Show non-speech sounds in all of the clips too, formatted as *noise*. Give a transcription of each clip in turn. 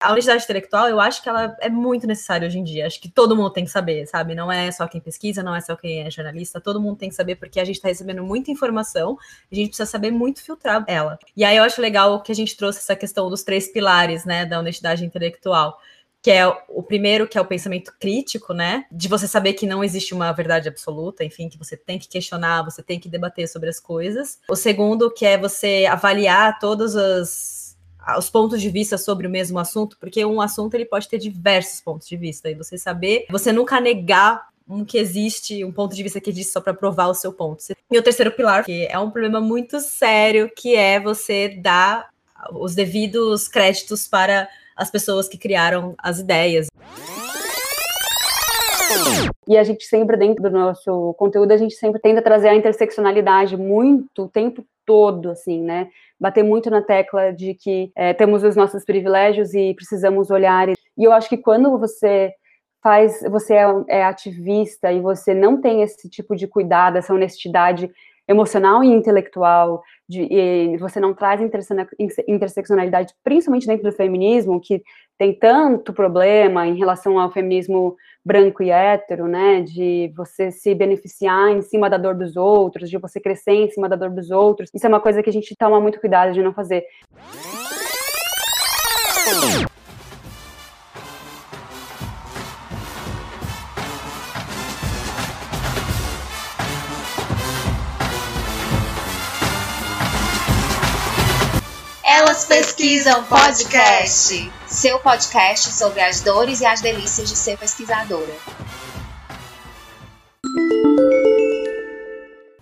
A honestidade intelectual, eu acho que ela é muito necessária hoje em dia. Acho que todo mundo tem que saber, sabe? Não é só quem pesquisa, não é só quem é jornalista, todo mundo tem que saber, porque a gente está recebendo muita informação, a gente precisa saber muito filtrar ela. E aí eu acho legal que a gente trouxe essa questão dos três pilares, né, da honestidade intelectual que é o primeiro, que é o pensamento crítico, né? De você saber que não existe uma verdade absoluta, enfim, que você tem que questionar, você tem que debater sobre as coisas. O segundo, que é você avaliar todos os, os pontos de vista sobre o mesmo assunto, porque um assunto ele pode ter diversos pontos de vista, e você saber, você nunca negar um que existe, um ponto de vista que existe só para provar o seu ponto. E o terceiro pilar, que é um problema muito sério, que é você dar os devidos créditos para as pessoas que criaram as ideias. E a gente sempre, dentro do nosso conteúdo, a gente sempre tenta trazer a interseccionalidade muito o tempo todo, assim, né? Bater muito na tecla de que é, temos os nossos privilégios e precisamos olhar. E eu acho que quando você faz, você é, é ativista e você não tem esse tipo de cuidado, essa honestidade emocional e intelectual, de, e você não traz interseccionalidade, principalmente dentro do feminismo, que tem tanto problema em relação ao feminismo branco e hétero, né, de você se beneficiar em cima da dor dos outros, de você crescer em cima da dor dos outros. Isso é uma coisa que a gente toma muito cuidado de não fazer. Elas Pesquisam Podcast. Seu podcast sobre as dores e as delícias de ser pesquisadora.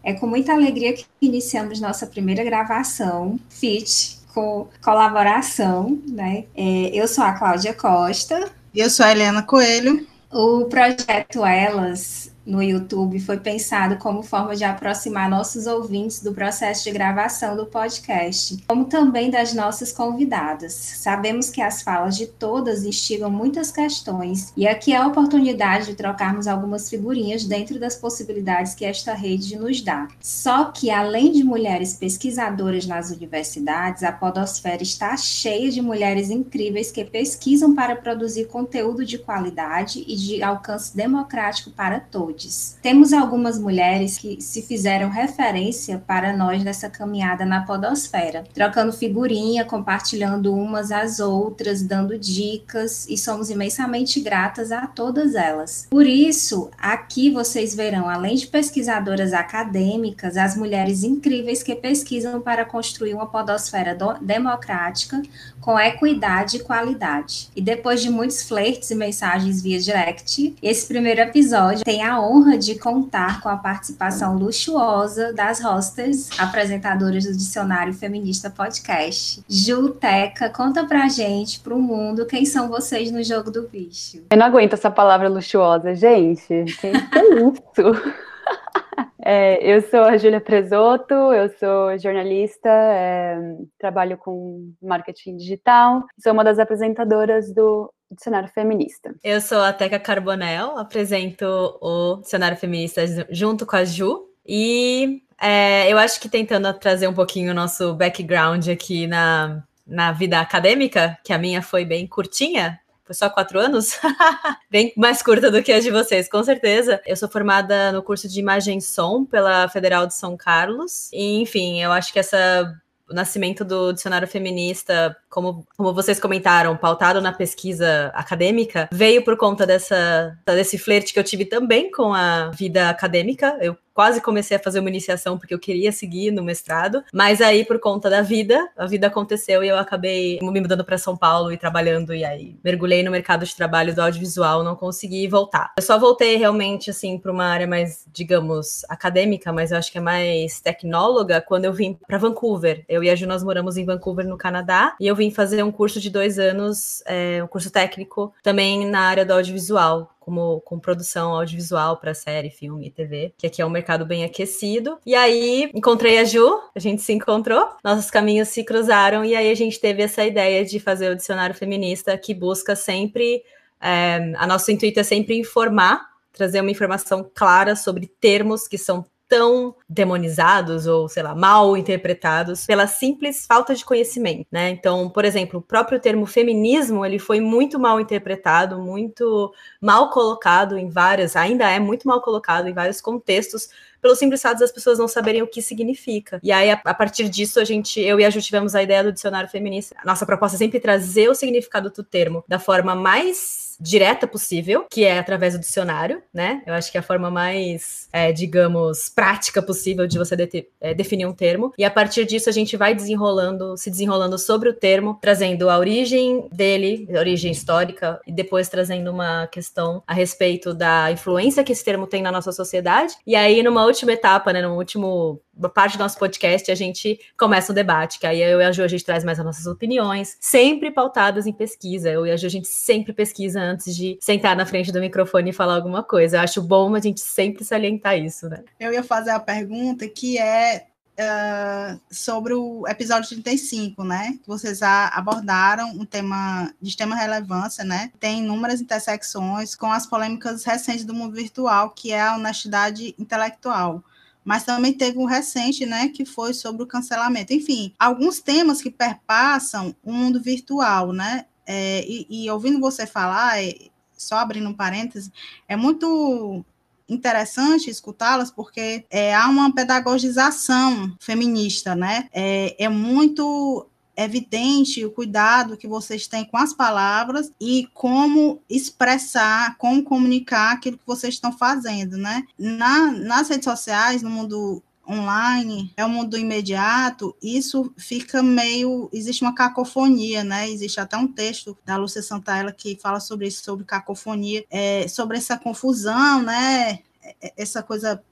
É com muita alegria que iniciamos nossa primeira gravação, FIT, com colaboração, né? É, eu sou a Cláudia Costa. E eu sou a Helena Coelho. O projeto Elas no YouTube foi pensado como forma de aproximar nossos ouvintes do processo de gravação do podcast, como também das nossas convidadas. Sabemos que as falas de todas instigam muitas questões e aqui é a oportunidade de trocarmos algumas figurinhas dentro das possibilidades que esta rede nos dá. Só que, além de mulheres pesquisadoras nas universidades, a Podosfera está cheia de mulheres incríveis que pesquisam para produzir conteúdo de qualidade e de alcance democrático para todos. Temos algumas mulheres que se fizeram referência para nós nessa caminhada na podosfera, trocando figurinha, compartilhando umas às outras, dando dicas e somos imensamente gratas a todas elas. Por isso, aqui vocês verão, além de pesquisadoras acadêmicas, as mulheres incríveis que pesquisam para construir uma podosfera democrática com equidade e qualidade. E depois de muitos flertes e mensagens via direct, esse primeiro episódio tem a honra de contar com a participação luxuosa das hosters, apresentadoras do Dicionário Feminista Podcast. Juteca, conta pra gente, pro mundo, quem são vocês no jogo do bicho. Eu não aguento essa palavra luxuosa, gente. É isso? *laughs* É, eu sou a Júlia Presoto, eu sou jornalista, é, trabalho com marketing digital, sou uma das apresentadoras do Dicionário Feminista. Eu sou a Teca Carbonel, apresento o Dicionário Feminista junto com a Ju. E é, eu acho que tentando trazer um pouquinho o nosso background aqui na, na vida acadêmica, que a minha foi bem curtinha, foi só quatro anos? *laughs* Bem mais curta do que a de vocês, com certeza. Eu sou formada no curso de imagem e som pela Federal de São Carlos. E, enfim, eu acho que essa o nascimento do dicionário feminista, como, como vocês comentaram, pautado na pesquisa acadêmica, veio por conta dessa, desse flerte que eu tive também com a vida acadêmica. Eu quase comecei a fazer uma iniciação porque eu queria seguir no mestrado, mas aí por conta da vida, a vida aconteceu e eu acabei me mudando para São Paulo e trabalhando e aí mergulhei no mercado de trabalho do audiovisual, não consegui voltar. Eu só voltei realmente assim para uma área mais, digamos, acadêmica, mas eu acho que é mais tecnóloga quando eu vim para Vancouver. Eu e a Ju nós moramos em Vancouver, no Canadá, e eu vim fazer um curso de dois anos, é, um curso técnico também na área do audiovisual como com produção audiovisual para série, filme e TV, que aqui é um mercado bem aquecido. E aí encontrei a Ju, a gente se encontrou, nossos caminhos se cruzaram e aí a gente teve essa ideia de fazer o dicionário feminista que busca sempre é, a nosso intuito é sempre informar, trazer uma informação clara sobre termos que são tão demonizados ou, sei lá, mal interpretados pela simples falta de conhecimento, né? Então, por exemplo, o próprio termo feminismo, ele foi muito mal interpretado, muito mal colocado em várias, ainda é muito mal colocado em vários contextos, pelo simples fato das pessoas não saberem o que significa. E aí, a, a, partir disso, a gente, eu e a Ju tivemos a ideia do dicionário feminista. Nossa proposta é sempre trazer o significado do termo da forma mais direta possível, que é através do dicionário, né? Eu acho que é a forma mais, é, digamos, prática possível de você de é, definir um termo. E a partir disso a gente vai desenrolando, se desenrolando sobre o termo, trazendo a origem dele, a origem histórica, e depois trazendo uma questão a respeito da influência que esse termo tem na nossa sociedade. E aí, numa última etapa, né, no último parte do nosso podcast, a gente começa um debate, que aí eu e a Ju, a gente traz mais as nossas opiniões, sempre pautadas em pesquisa. Eu e a Ju, a gente sempre pesquisa antes de sentar na frente do microfone e falar alguma coisa. Eu acho bom a gente sempre salientar isso, né? Eu ia fazer a pergunta que é Uh, sobre o episódio 35, né? Que vocês abordaram um tema de extrema relevância, né? Tem inúmeras intersecções com as polêmicas recentes do mundo virtual, que é a honestidade intelectual mas também teve um recente, né, que foi sobre o cancelamento. Enfim, alguns temas que perpassam o mundo virtual, né? É, e, e, ouvindo você falar, é, só abrindo um parêntese, é muito interessante escutá-las porque é, há uma pedagogização feminista, né? É, é muito evidente o cuidado que vocês têm com as palavras e como expressar, como comunicar aquilo que vocês estão fazendo, né? Na, nas redes sociais, no mundo online, é o mundo imediato, isso fica meio. Existe uma cacofonia, né? Existe até um texto da Lúcia Santaella que fala sobre isso, sobre cacofonia, é, sobre essa confusão, né? É, essa coisa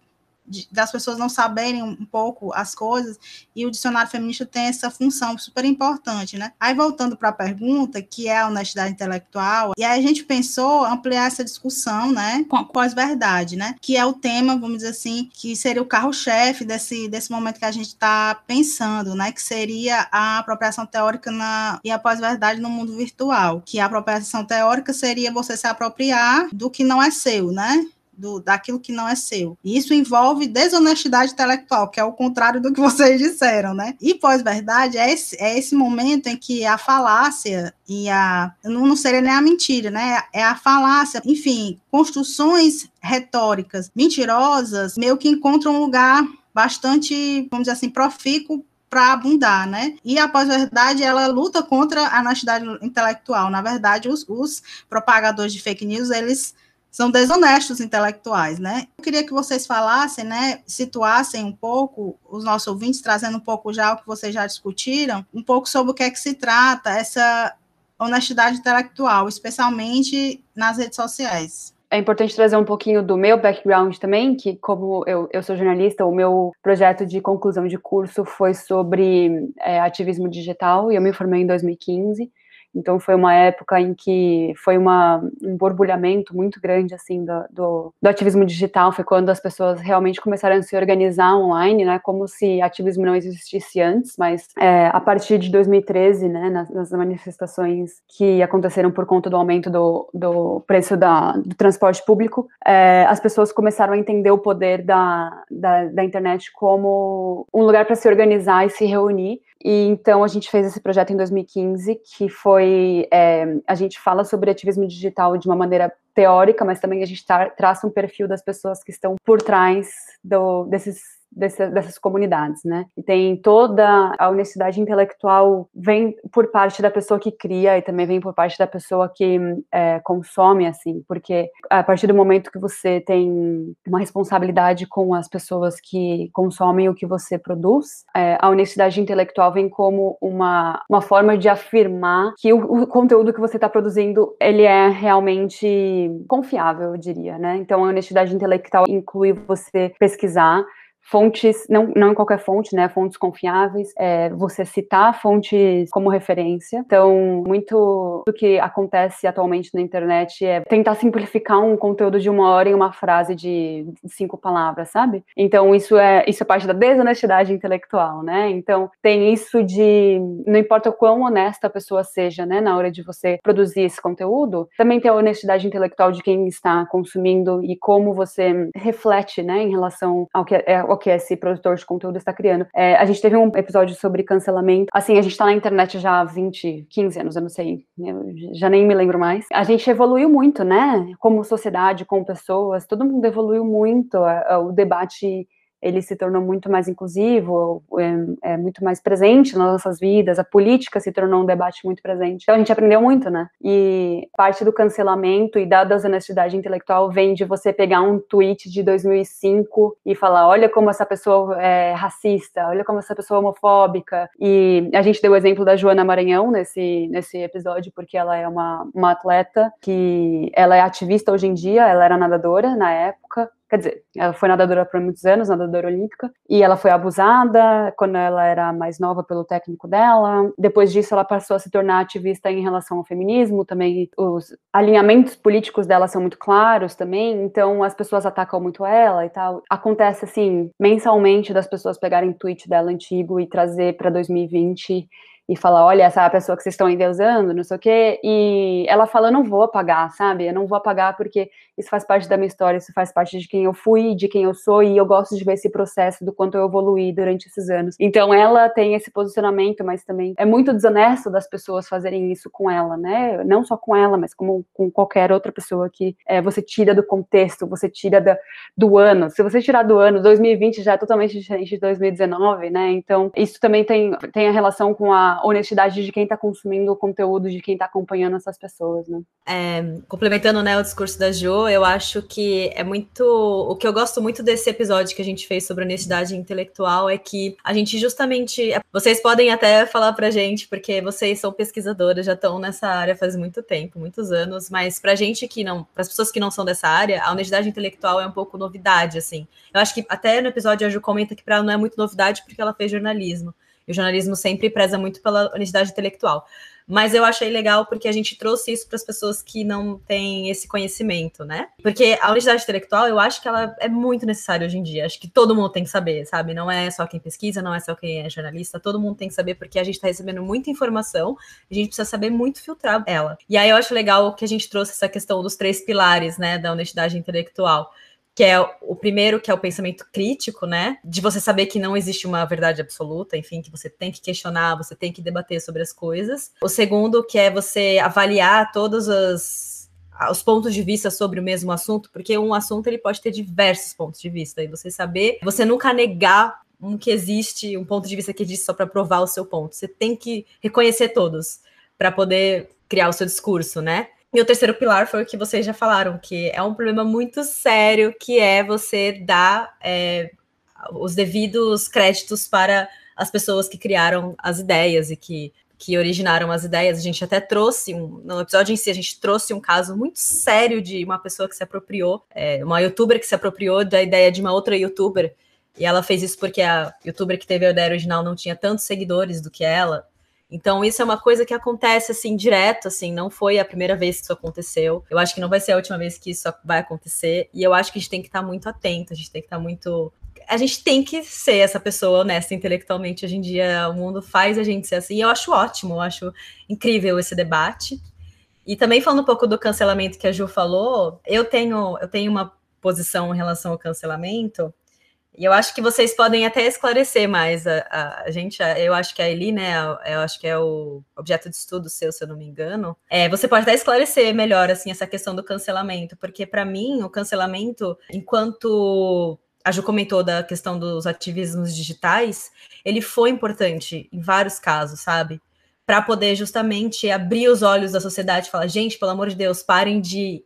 de, das pessoas não saberem um pouco as coisas, e o dicionário feminista tem essa função super importante, né? Aí voltando para a pergunta, que é a honestidade intelectual, e aí a gente pensou ampliar essa discussão, né, com a pós-verdade, né, que é o tema, vamos dizer assim, que seria o carro-chefe desse, desse momento que a gente está pensando, né, que seria a apropriação teórica na, e a pós-verdade no mundo virtual, que a apropriação teórica seria você se apropriar do que não é seu, né, do, daquilo que não é seu. E isso envolve desonestidade intelectual, que é o contrário do que vocês disseram, né? E pós-verdade é esse, é esse momento em que a falácia e a. Não, não seria nem a mentira, né? É a falácia, enfim, construções retóricas mentirosas meio que encontram um lugar bastante, vamos dizer assim, profícuo para abundar, né? E a pós-verdade, ela luta contra a honestidade intelectual. Na verdade, os, os propagadores de fake news, eles são desonestos intelectuais, né? Eu queria que vocês falassem, né, situassem um pouco os nossos ouvintes, trazendo um pouco já o que vocês já discutiram, um pouco sobre o que é que se trata essa honestidade intelectual, especialmente nas redes sociais. É importante trazer um pouquinho do meu background também, que como eu, eu sou jornalista, o meu projeto de conclusão de curso foi sobre é, ativismo digital e eu me formei em 2015. Então foi uma época em que foi uma, um borbulhamento muito grande assim do, do, do, ativismo digital. Foi quando as pessoas realmente começaram a se organizar online, né? Como se ativismo não existisse antes. Mas é, a partir de 2013, né? Nas, nas, manifestações que aconteceram por conta do aumento do, do preço da, do transporte público, é, as pessoas começaram a entender o poder da, da, da internet como um lugar para se organizar e se reunir e então a gente fez esse projeto em 2015, que foi é, a gente fala sobre ativismo digital de uma maneira teórica, mas também a gente tra traça um perfil das pessoas que estão por trás do, desses dessa, dessas comunidades, né? E tem toda a honestidade intelectual vem por parte da pessoa que cria e também vem por parte da pessoa que é, consome, assim, porque a partir do momento que você tem uma responsabilidade com as pessoas que consomem o que você produz, é, a honestidade intelectual vem como uma, uma forma de afirmar que o, o conteúdo que você está produzindo ele é realmente confiável, eu diria, né? Então a honestidade intelectual inclui você pesquisar fontes, não, não em qualquer fonte, né? Fontes confiáveis, é, você citar fontes como referência. Então, muito do que acontece atualmente na internet é tentar simplificar um conteúdo de uma hora em uma frase de cinco palavras, sabe? Então, isso é, isso é parte da desonestidade intelectual, né? Então, tem isso de não importa o quão honesta a pessoa seja, né, na hora de você produzir esse conteúdo, também tem a honestidade intelectual de quem está consumindo e como você reflete, né, em relação ao que, é, ao que esse produtor de conteúdo está criando. É, a gente teve um episódio sobre cancelamento. Assim, a gente está na internet já há 20, 15 anos, eu não sei, eu já nem me lembro mais. A gente evoluiu muito, né, como sociedade, como pessoas, todo mundo evoluiu muito. O debate ele se tornou muito mais inclusivo, é, é, muito mais presente nas nossas vidas, a política se tornou um debate muito presente. Então a gente aprendeu muito, né? E parte do cancelamento e da desonestidade intelectual vem de você pegar um tweet de 2005 e falar, olha como essa pessoa é racista, olha como essa pessoa é homofóbica. E a gente deu o exemplo da Joana Maranhão nesse, nesse episódio, porque ela é uma, uma atleta que ela é ativista hoje em dia, ela era nadadora na época, Quer dizer, ela foi nadadora por muitos anos, nadadora olímpica, e ela foi abusada quando ela era mais nova pelo técnico dela. Depois disso, ela passou a se tornar ativista em relação ao feminismo, também os alinhamentos políticos dela são muito claros também, então as pessoas atacam muito ela e tal. Acontece assim, mensalmente das pessoas pegarem tweet dela antigo e trazer para 2020 e falar, olha, essa é a pessoa que vocês estão endeusando, não sei o quê, e ela fala, eu não vou apagar, sabe? Eu não vou apagar porque isso faz parte da minha história, isso faz parte de quem eu fui, de quem eu sou, e eu gosto de ver esse processo do quanto eu evoluí durante esses anos. Então ela tem esse posicionamento, mas também é muito desonesto das pessoas fazerem isso com ela, né? Não só com ela, mas como com qualquer outra pessoa que é, você tira do contexto, você tira da, do ano. Se você tirar do ano, 2020 já é totalmente diferente de 2019, né? Então isso também tem, tem a relação com a honestidade de quem está consumindo o conteúdo, de quem está acompanhando essas pessoas, né? É, complementando né, o discurso da Jo, eu acho que é muito. O que eu gosto muito desse episódio que a gente fez sobre honestidade intelectual é que a gente justamente. Vocês podem até falar pra gente, porque vocês são pesquisadoras, já estão nessa área faz muito tempo, muitos anos, mas pra gente que não. Para as pessoas que não são dessa área, a honestidade intelectual é um pouco novidade, assim. Eu acho que até no episódio a Ju comenta que para ela não é muito novidade porque ela fez jornalismo. E o jornalismo sempre preza muito pela honestidade intelectual. Mas eu achei legal porque a gente trouxe isso para as pessoas que não têm esse conhecimento, né? Porque a honestidade intelectual, eu acho que ela é muito necessária hoje em dia. Acho que todo mundo tem que saber, sabe? Não é só quem pesquisa, não é só quem é jornalista, todo mundo tem que saber porque a gente está recebendo muita informação, a gente precisa saber muito filtrar ela. E aí eu acho legal que a gente trouxe essa questão dos três pilares, né, da honestidade intelectual que é o primeiro, que é o pensamento crítico, né? De você saber que não existe uma verdade absoluta, enfim, que você tem que questionar, você tem que debater sobre as coisas. O segundo, que é você avaliar todos os, os pontos de vista sobre o mesmo assunto, porque um assunto ele pode ter diversos pontos de vista, e você saber, você nunca negar um que existe, um ponto de vista que existe só para provar o seu ponto. Você tem que reconhecer todos para poder criar o seu discurso, né? E o terceiro pilar foi o que vocês já falaram, que é um problema muito sério, que é você dar é, os devidos créditos para as pessoas que criaram as ideias e que, que originaram as ideias. A gente até trouxe, um, no episódio em si, a gente trouxe um caso muito sério de uma pessoa que se apropriou, é, uma youtuber que se apropriou da ideia de uma outra youtuber, e ela fez isso porque a youtuber que teve a ideia original não tinha tantos seguidores do que ela, então, isso é uma coisa que acontece assim direto, assim, não foi a primeira vez que isso aconteceu. Eu acho que não vai ser a última vez que isso vai acontecer. E eu acho que a gente tem que estar muito atento, a gente tem que estar muito. A gente tem que ser essa pessoa honesta intelectualmente. Hoje em dia, o mundo faz a gente ser assim. E eu acho ótimo, eu acho incrível esse debate. E também falando um pouco do cancelamento que a Ju falou, eu tenho, eu tenho uma posição em relação ao cancelamento e eu acho que vocês podem até esclarecer mais a, a, a gente. A, eu acho que a Eli, né? eu acho que é o objeto de estudo seu, se eu não me engano. É, você pode até esclarecer melhor assim essa questão do cancelamento, porque para mim o cancelamento, enquanto a Ju comentou da questão dos ativismos digitais, ele foi importante em vários casos, sabe? Para poder justamente abrir os olhos da sociedade e falar, gente, pelo amor de Deus, parem de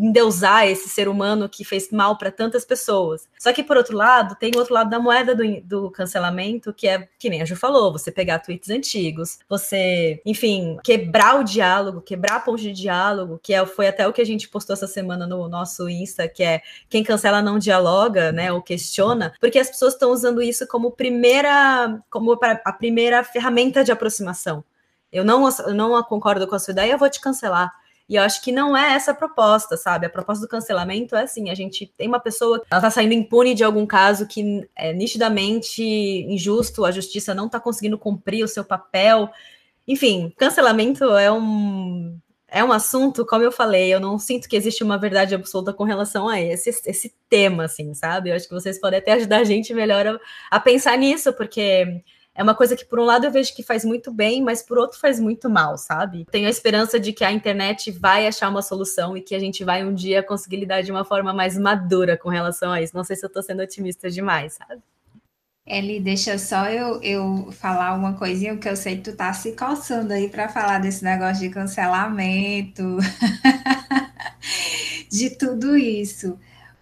endeusar esse ser humano que fez mal para tantas pessoas. Só que, por outro lado, tem o outro lado da moeda do, do cancelamento, que é, que nem a Ju falou, você pegar tweets antigos, você, enfim, quebrar o diálogo, quebrar a ponte de diálogo, que é, foi até o que a gente postou essa semana no nosso Insta, que é quem cancela não dialoga, né, ou questiona, porque as pessoas estão usando isso como primeira, como a primeira ferramenta de aproximação. Eu não, eu não concordo com a sua ideia, eu vou te cancelar. E eu acho que não é essa a proposta, sabe? A proposta do cancelamento é assim: a gente tem uma pessoa, ela tá saindo impune de algum caso que é nitidamente injusto, a justiça não tá conseguindo cumprir o seu papel. Enfim, cancelamento é um é um assunto, como eu falei, eu não sinto que existe uma verdade absoluta com relação a esse, esse tema, assim, sabe? Eu acho que vocês podem até ajudar a gente melhor a, a pensar nisso, porque é uma coisa que, por um lado, eu vejo que faz muito bem, mas por outro faz muito mal, sabe? Tenho a esperança de que a internet vai achar uma solução e que a gente vai um dia conseguir lidar de uma forma mais madura com relação a isso. Não sei se eu tô sendo otimista demais, sabe? Eli, deixa só eu, eu falar uma coisinha, que eu sei que tu tá se coçando aí para falar desse negócio de cancelamento, *laughs* de tudo isso.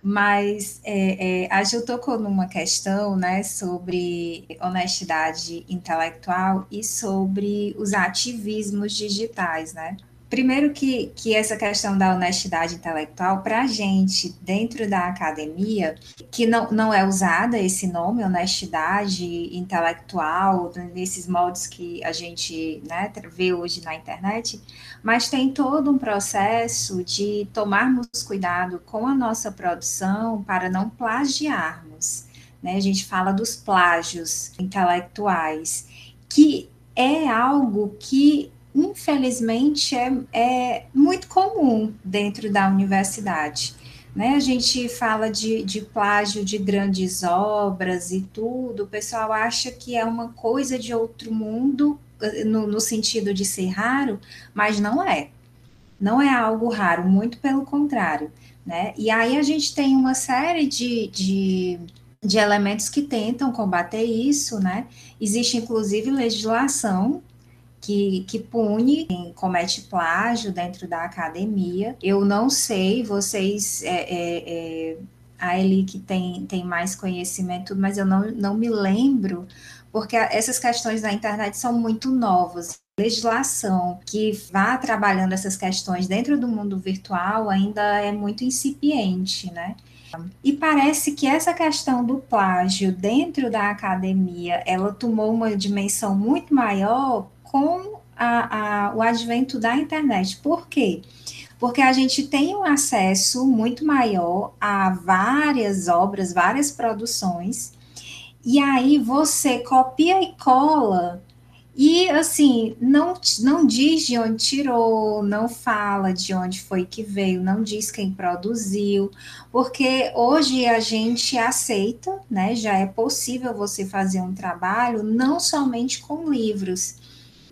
Mas é, é, a Gil tocou numa questão né, sobre honestidade intelectual e sobre os ativismos digitais, né? Primeiro que, que essa questão da honestidade intelectual, para a gente, dentro da academia, que não, não é usada esse nome, honestidade intelectual, nesses moldes que a gente né, vê hoje na internet, mas tem todo um processo de tomarmos cuidado com a nossa produção para não plagiarmos. Né? A gente fala dos plágios intelectuais, que é algo que infelizmente, é, é muito comum dentro da universidade. Né? A gente fala de, de plágio de grandes obras e tudo, o pessoal acha que é uma coisa de outro mundo, no, no sentido de ser raro, mas não é. Não é algo raro, muito pelo contrário. Né? E aí a gente tem uma série de, de, de elementos que tentam combater isso, né? Existe inclusive legislação que, que pune quem comete plágio dentro da academia. Eu não sei, vocês, é, é, é, a Eli que tem, tem mais conhecimento, mas eu não, não me lembro, porque essas questões da internet são muito novas legislação que vá trabalhando essas questões dentro do mundo virtual ainda é muito incipiente, né? E parece que essa questão do plágio dentro da academia, ela tomou uma dimensão muito maior com a, a, o advento da internet. Por quê? Porque a gente tem um acesso muito maior a várias obras, várias produções, e aí você copia e cola e assim, não, não diz de onde tirou, não fala de onde foi que veio, não diz quem produziu, porque hoje a gente aceita, né? Já é possível você fazer um trabalho não somente com livros,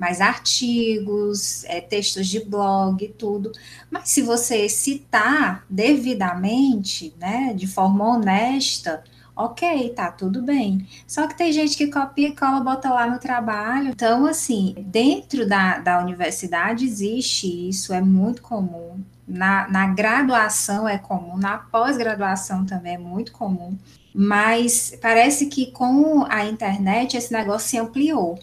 mais artigos, é, textos de blog, tudo. Mas se você citar devidamente, né, de forma honesta, ok, tá tudo bem. Só que tem gente que copia e cola, bota lá no trabalho. Então, assim, dentro da, da universidade existe isso, é muito comum. Na, na graduação é comum, na pós-graduação também é muito comum. Mas parece que com a internet esse negócio se ampliou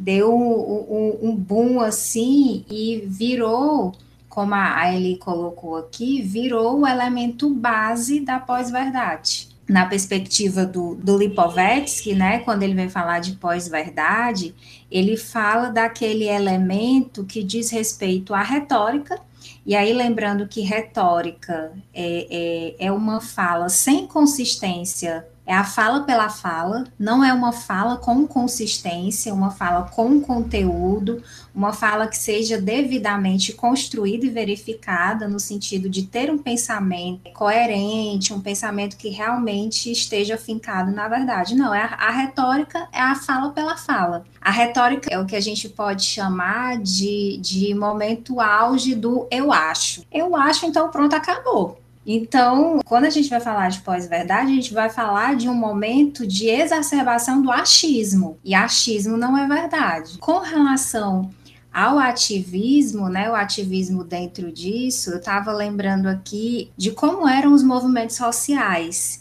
deu um, um, um boom assim e virou, como a Eli colocou aqui, virou o elemento base da pós-verdade. Na perspectiva do, do Lipovetsky, né, quando ele vem falar de pós-verdade, ele fala daquele elemento que diz respeito à retórica, e aí, lembrando que retórica é, é, é uma fala sem consistência é a fala pela fala, não é uma fala com consistência, uma fala com conteúdo, uma fala que seja devidamente construída e verificada no sentido de ter um pensamento coerente, um pensamento que realmente esteja fincado na verdade. Não, é a, a retórica é a fala pela fala. A retórica é o que a gente pode chamar de, de momento auge do eu acho. Eu acho, então pronto, acabou. Então, quando a gente vai falar de pós-verdade, a gente vai falar de um momento de exacerbação do achismo. E achismo não é verdade. Com relação ao ativismo, né, o ativismo dentro disso, eu estava lembrando aqui de como eram os movimentos sociais,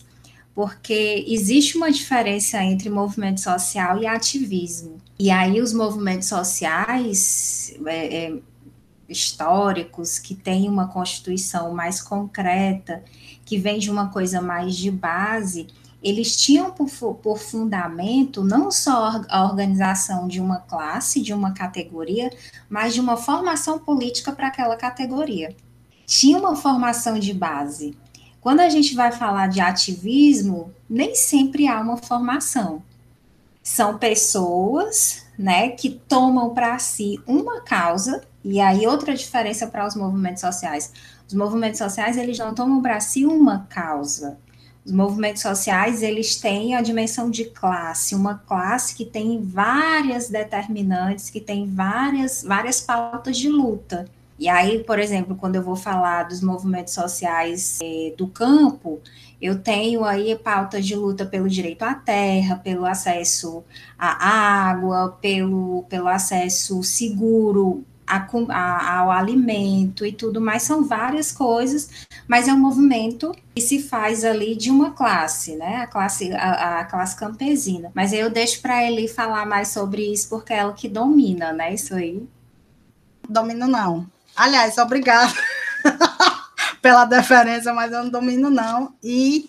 porque existe uma diferença entre movimento social e ativismo. E aí os movimentos sociais é, é, históricos, que têm uma constituição mais concreta, que vem de uma coisa mais de base, eles tinham por, por, fundamento não só a organização de uma classe, de uma categoria, mas de uma formação política para aquela categoria. Tinha uma formação de base. Quando a gente vai falar de ativismo, nem sempre há uma formação. São pessoas, né, que tomam para si uma causa, e aí outra diferença para os movimentos sociais. Os movimentos sociais, eles não tomam para si uma causa, os movimentos sociais, eles têm a dimensão de classe, uma classe que tem várias determinantes, que tem várias, várias pautas de luta. E aí, por exemplo, quando eu vou falar dos movimentos sociais eh, do campo, eu tenho aí pautas de luta pelo direito à terra, pelo acesso à água, pelo, pelo acesso seguro a, a, ao alimento e tudo mais, são várias coisas, mas é um movimento que se faz ali de uma classe, né? A classe, a, a classe campesina. Mas eu deixo para ele falar mais sobre isso, porque é ela que domina, né? Isso aí. Domino não. Aliás, obrigada *laughs* pela deferência, mas eu não domino não. E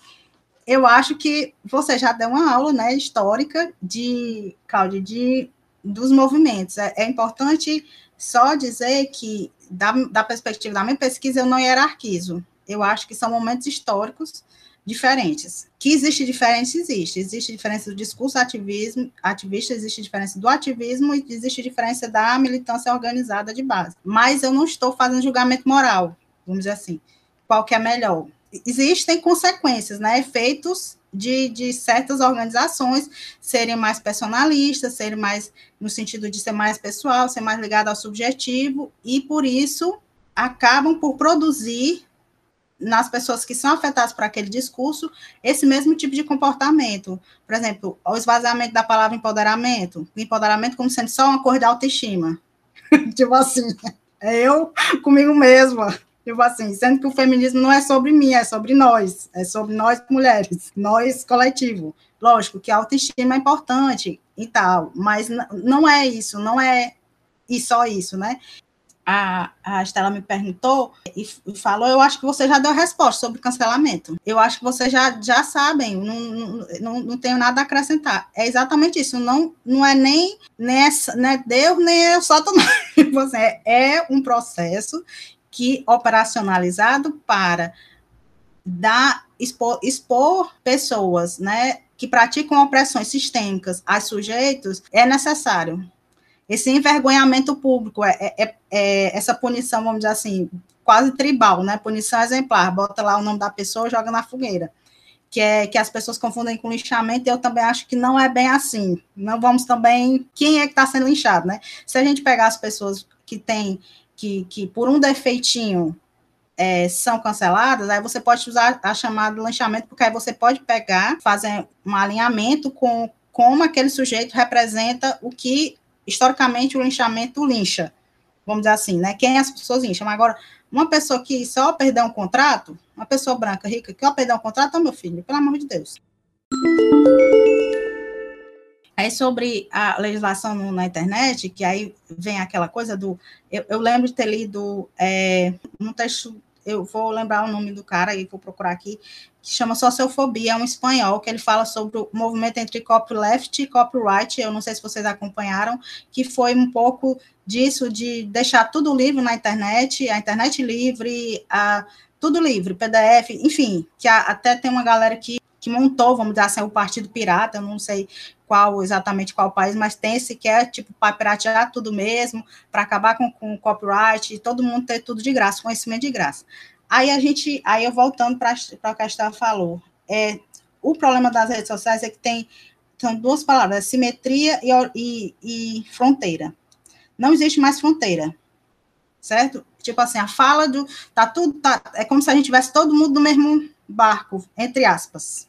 eu acho que você já deu uma aula, né, histórica de, Cláudia, de dos movimentos. É, é importante só dizer que, da, da perspectiva da minha pesquisa, eu não hierarquizo. Eu acho que são momentos históricos diferentes. Que existe diferença, existe. Existe diferença do discurso ativismo, ativista, existe diferença do ativismo e existe diferença da militância organizada de base. Mas eu não estou fazendo julgamento moral, vamos dizer assim. Qual que é melhor? Existem consequências, né? Efeitos de, de certas organizações serem mais personalistas, serem mais no sentido de ser mais pessoal, ser mais ligado ao subjetivo, e por isso acabam por produzir nas pessoas que são afetadas por aquele discurso esse mesmo tipo de comportamento. Por exemplo, o esvaziamento da palavra empoderamento, empoderamento como sendo só uma coisa de autoestima. *laughs* tipo assim, é eu comigo mesma. Tipo assim, sendo que o feminismo não é sobre mim, é sobre nós, é sobre nós mulheres, nós coletivo. Lógico que a autoestima é importante e tal, mas não é isso, não é e só isso, né? A, a Estela me perguntou e, falou, eu acho que você já deu a resposta sobre cancelamento. Eu acho que vocês já, já sabem, não, não, não, tenho nada a acrescentar. É exatamente isso, não, não é nem, nem, é, nem Deus, nem é o Satanás. *laughs* É, é um processo que operacionalizado para dar expor, expor pessoas, né, que praticam opressões sistêmicas a sujeitos é necessário. Esse envergonhamento público, é, é, é, é, essa punição, vamos dizer assim, quase tribal, né? Punição exemplar, bota lá o nome da pessoa joga na fogueira. Que é que as pessoas confundem com lixamento, e eu também acho que não é bem assim. Não vamos também. Quem é que está sendo linchado, né? Se a gente pegar as pessoas que têm que, que por um defeitinho é, são canceladas, aí você pode usar a chamada lanchamento, porque aí você pode pegar, fazer um alinhamento com como aquele sujeito representa o que historicamente o linchamento lincha, vamos dizer assim, né? Quem as pessoas lincham. Agora, uma pessoa que só perdeu um contrato, uma pessoa branca, rica, que só perdeu um contrato, é meu filho, pelo amor de Deus. Aí sobre a legislação na internet, que aí vem aquela coisa do. Eu, eu lembro de ter lido é, um texto, eu vou lembrar o nome do cara e vou procurar aqui, que chama Sociofobia, é um espanhol, que ele fala sobre o movimento entre copyleft e copyright, eu não sei se vocês acompanharam, que foi um pouco disso, de deixar tudo livre na internet, a internet livre, a, tudo livre, PDF, enfim, que a, até tem uma galera que que montou, vamos dizer assim, o Partido Pirata, eu não sei qual exatamente qual país, mas tem esse que é tipo para piratear tudo mesmo, para acabar com, com o copyright, e todo mundo ter tudo de graça, conhecimento de graça. Aí a gente, aí eu voltando para o que a Estela falou, é, o problema das redes sociais é que tem são duas palavras, simetria e, e, e fronteira. Não existe mais fronteira, certo? Tipo assim, a fala do tá tudo tá, é como se a gente tivesse todo mundo no mesmo barco, entre aspas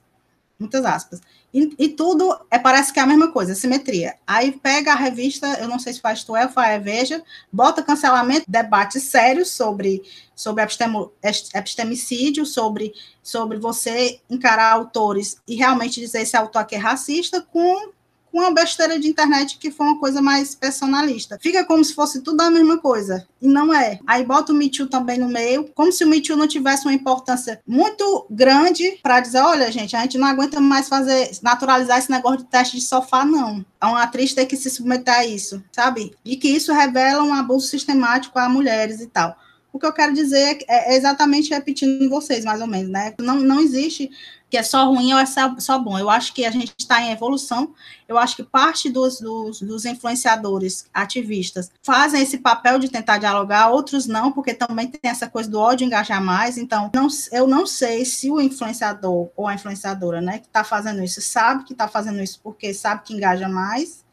muitas aspas. E, e, tudo é, parece que é a mesma coisa, simetria. Aí pega a revista, eu não sei se faz tu é, faz Veja, bota cancelamento, debate sério sobre, sobre epistemo, epistemicídio, sobre, sobre você encarar autores e realmente dizer esse autor aqui é racista, com uma besteira de internet que foi uma coisa mais personalista. Fica como se fosse tudo a mesma coisa, e não é. Aí bota o Me Too também no meio, como se o Me Too não tivesse uma importância muito grande para dizer, olha, gente, a gente não aguenta mais fazer, naturalizar esse negócio de teste de sofá, não. É uma atriz ter que se submeter a isso, sabe? E que isso revela um abuso sistemático a mulheres e tal. O que eu quero dizer é, é exatamente repetindo vocês, mais ou menos, né? Não, não existe que é só ruim ou é só bom. Eu acho que a gente está em evolução. Eu acho que parte dos, dos, dos, influenciadores, ativistas, fazem esse papel de tentar dialogar, outros não, porque também tem essa coisa do ódio engajar mais. Então, não, eu não sei se o influenciador ou a influenciadora, né, que está fazendo isso, sabe que está fazendo isso porque sabe que engaja mais,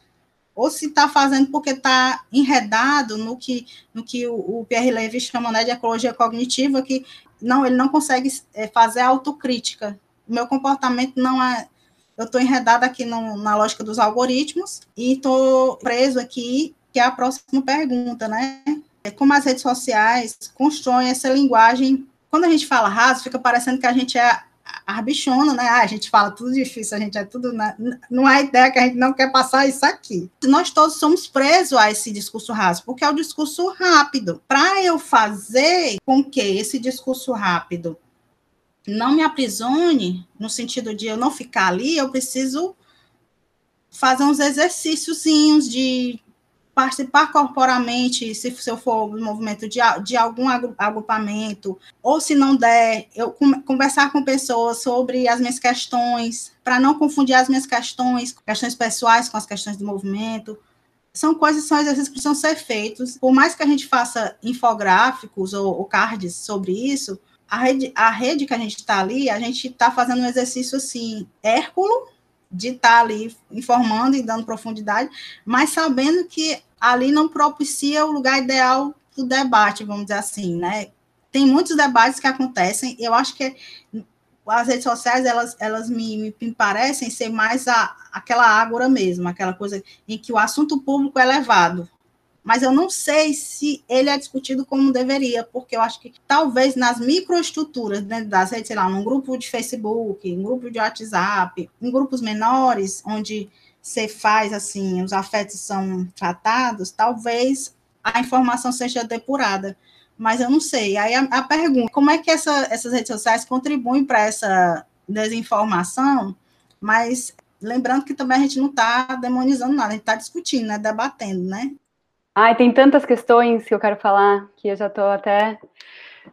ou se está fazendo porque está enredado no que, no que o, o Pierre Levy chama né, de ecologia cognitiva, que não, ele não consegue é, fazer autocrítica meu comportamento não é. Eu estou enredada aqui no, na lógica dos algoritmos e estou preso aqui, que é a próxima pergunta, né? É como as redes sociais constroem essa linguagem. Quando a gente fala raso, fica parecendo que a gente é arbichona, né? Ah, a gente fala tudo difícil, a gente é tudo. Na... Não é ideia que a gente não quer passar isso aqui. Nós todos somos presos a esse discurso raso, porque é o discurso rápido. Para eu fazer com que esse discurso rápido não me aprisione, no sentido de eu não ficar ali, eu preciso fazer uns exercíciozinhos de participar corporalmente, se, se eu for no movimento de, de algum agrupamento, ou se não der, eu conversar com pessoas sobre as minhas questões, para não confundir as minhas questões, questões pessoais com as questões do movimento. São coisas, são exercícios que precisam ser feitos. Por mais que a gente faça infográficos ou, ou cards sobre isso, a rede, a rede que a gente está ali, a gente está fazendo um exercício assim, hérculo, de estar tá ali informando e dando profundidade, mas sabendo que ali não propicia o lugar ideal do debate, vamos dizer assim, né? Tem muitos debates que acontecem, eu acho que as redes sociais, elas, elas me, me parecem ser mais a, aquela ágora mesmo, aquela coisa em que o assunto público é levado, mas eu não sei se ele é discutido como deveria, porque eu acho que talvez nas microestruturas dentro das redes, sei lá, num grupo de Facebook, um grupo de WhatsApp, em grupos menores, onde você faz assim, os afetos são tratados, talvez a informação seja depurada. Mas eu não sei. Aí a, a pergunta: como é que essa, essas redes sociais contribuem para essa desinformação? Mas lembrando que também a gente não está demonizando nada, a gente está discutindo, né, debatendo, né? Ai, tem tantas questões que eu quero falar que eu já estou até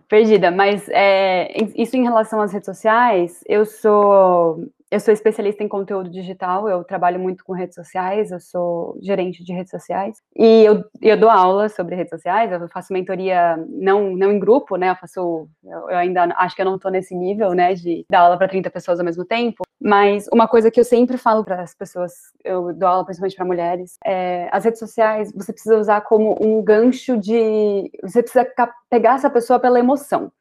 perdida, mas é, isso em relação às redes sociais, eu sou eu sou especialista em conteúdo digital, eu trabalho muito com redes sociais, eu sou gerente de redes sociais e eu, eu dou aula sobre redes sociais, eu faço mentoria não, não em grupo, né? Eu faço, eu, ainda acho que eu não estou nesse nível, né, de dar aula para 30 pessoas ao mesmo tempo, mas uma coisa que eu sempre falo para as pessoas, eu dou aula principalmente para mulheres, é as redes sociais você precisa usar como um gancho de. Você precisa pegar essa pessoa pela emoção.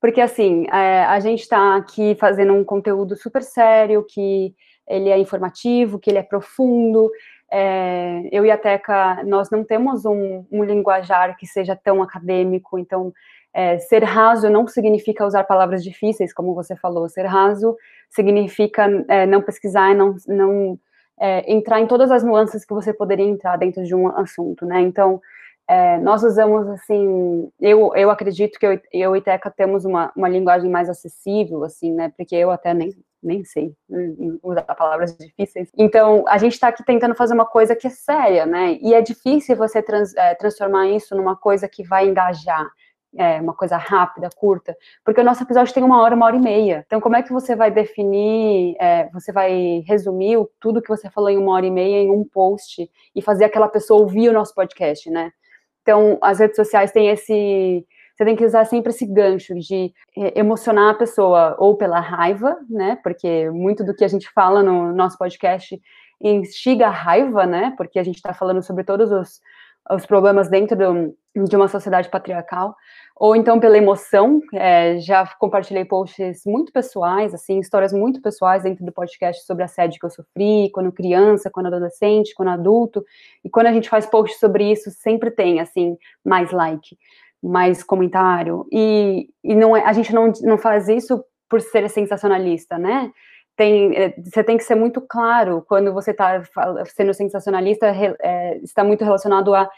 Porque, assim, é, a gente está aqui fazendo um conteúdo super sério, que ele é informativo, que ele é profundo. É, eu e a Teca, nós não temos um, um linguajar que seja tão acadêmico, então é, ser raso não significa usar palavras difíceis, como você falou. Ser raso significa é, não pesquisar, não, não é, entrar em todas as nuances que você poderia entrar dentro de um assunto, né? Então, é, nós usamos, assim, eu, eu acredito que eu, eu e Teca temos uma, uma linguagem mais acessível, assim, né? Porque eu até nem, nem sei usar palavras difíceis. Então, a gente está aqui tentando fazer uma coisa que é séria, né? E é difícil você trans, é, transformar isso numa coisa que vai engajar é, uma coisa rápida, curta, porque o nosso episódio tem uma hora, uma hora e meia. Então, como é que você vai definir, é, você vai resumir tudo que você falou em uma hora e meia em um post e fazer aquela pessoa ouvir o nosso podcast, né? Então, as redes sociais têm esse. Você tem que usar sempre esse gancho de é, emocionar a pessoa, ou pela raiva, né? Porque muito do que a gente fala no nosso podcast instiga a raiva, né? Porque a gente está falando sobre todos os os problemas dentro do, de uma sociedade patriarcal, ou então pela emoção. É, já compartilhei posts muito pessoais, assim, histórias muito pessoais dentro do podcast sobre assédio que eu sofri, quando criança, quando adolescente, quando adulto. E quando a gente faz posts sobre isso, sempre tem, assim, mais like, mais comentário. E, e não é, a gente não, não faz isso por ser sensacionalista, né? Tem, é, você tem que ser muito claro quando você está sendo sensacionalista, é, está muito relacionado a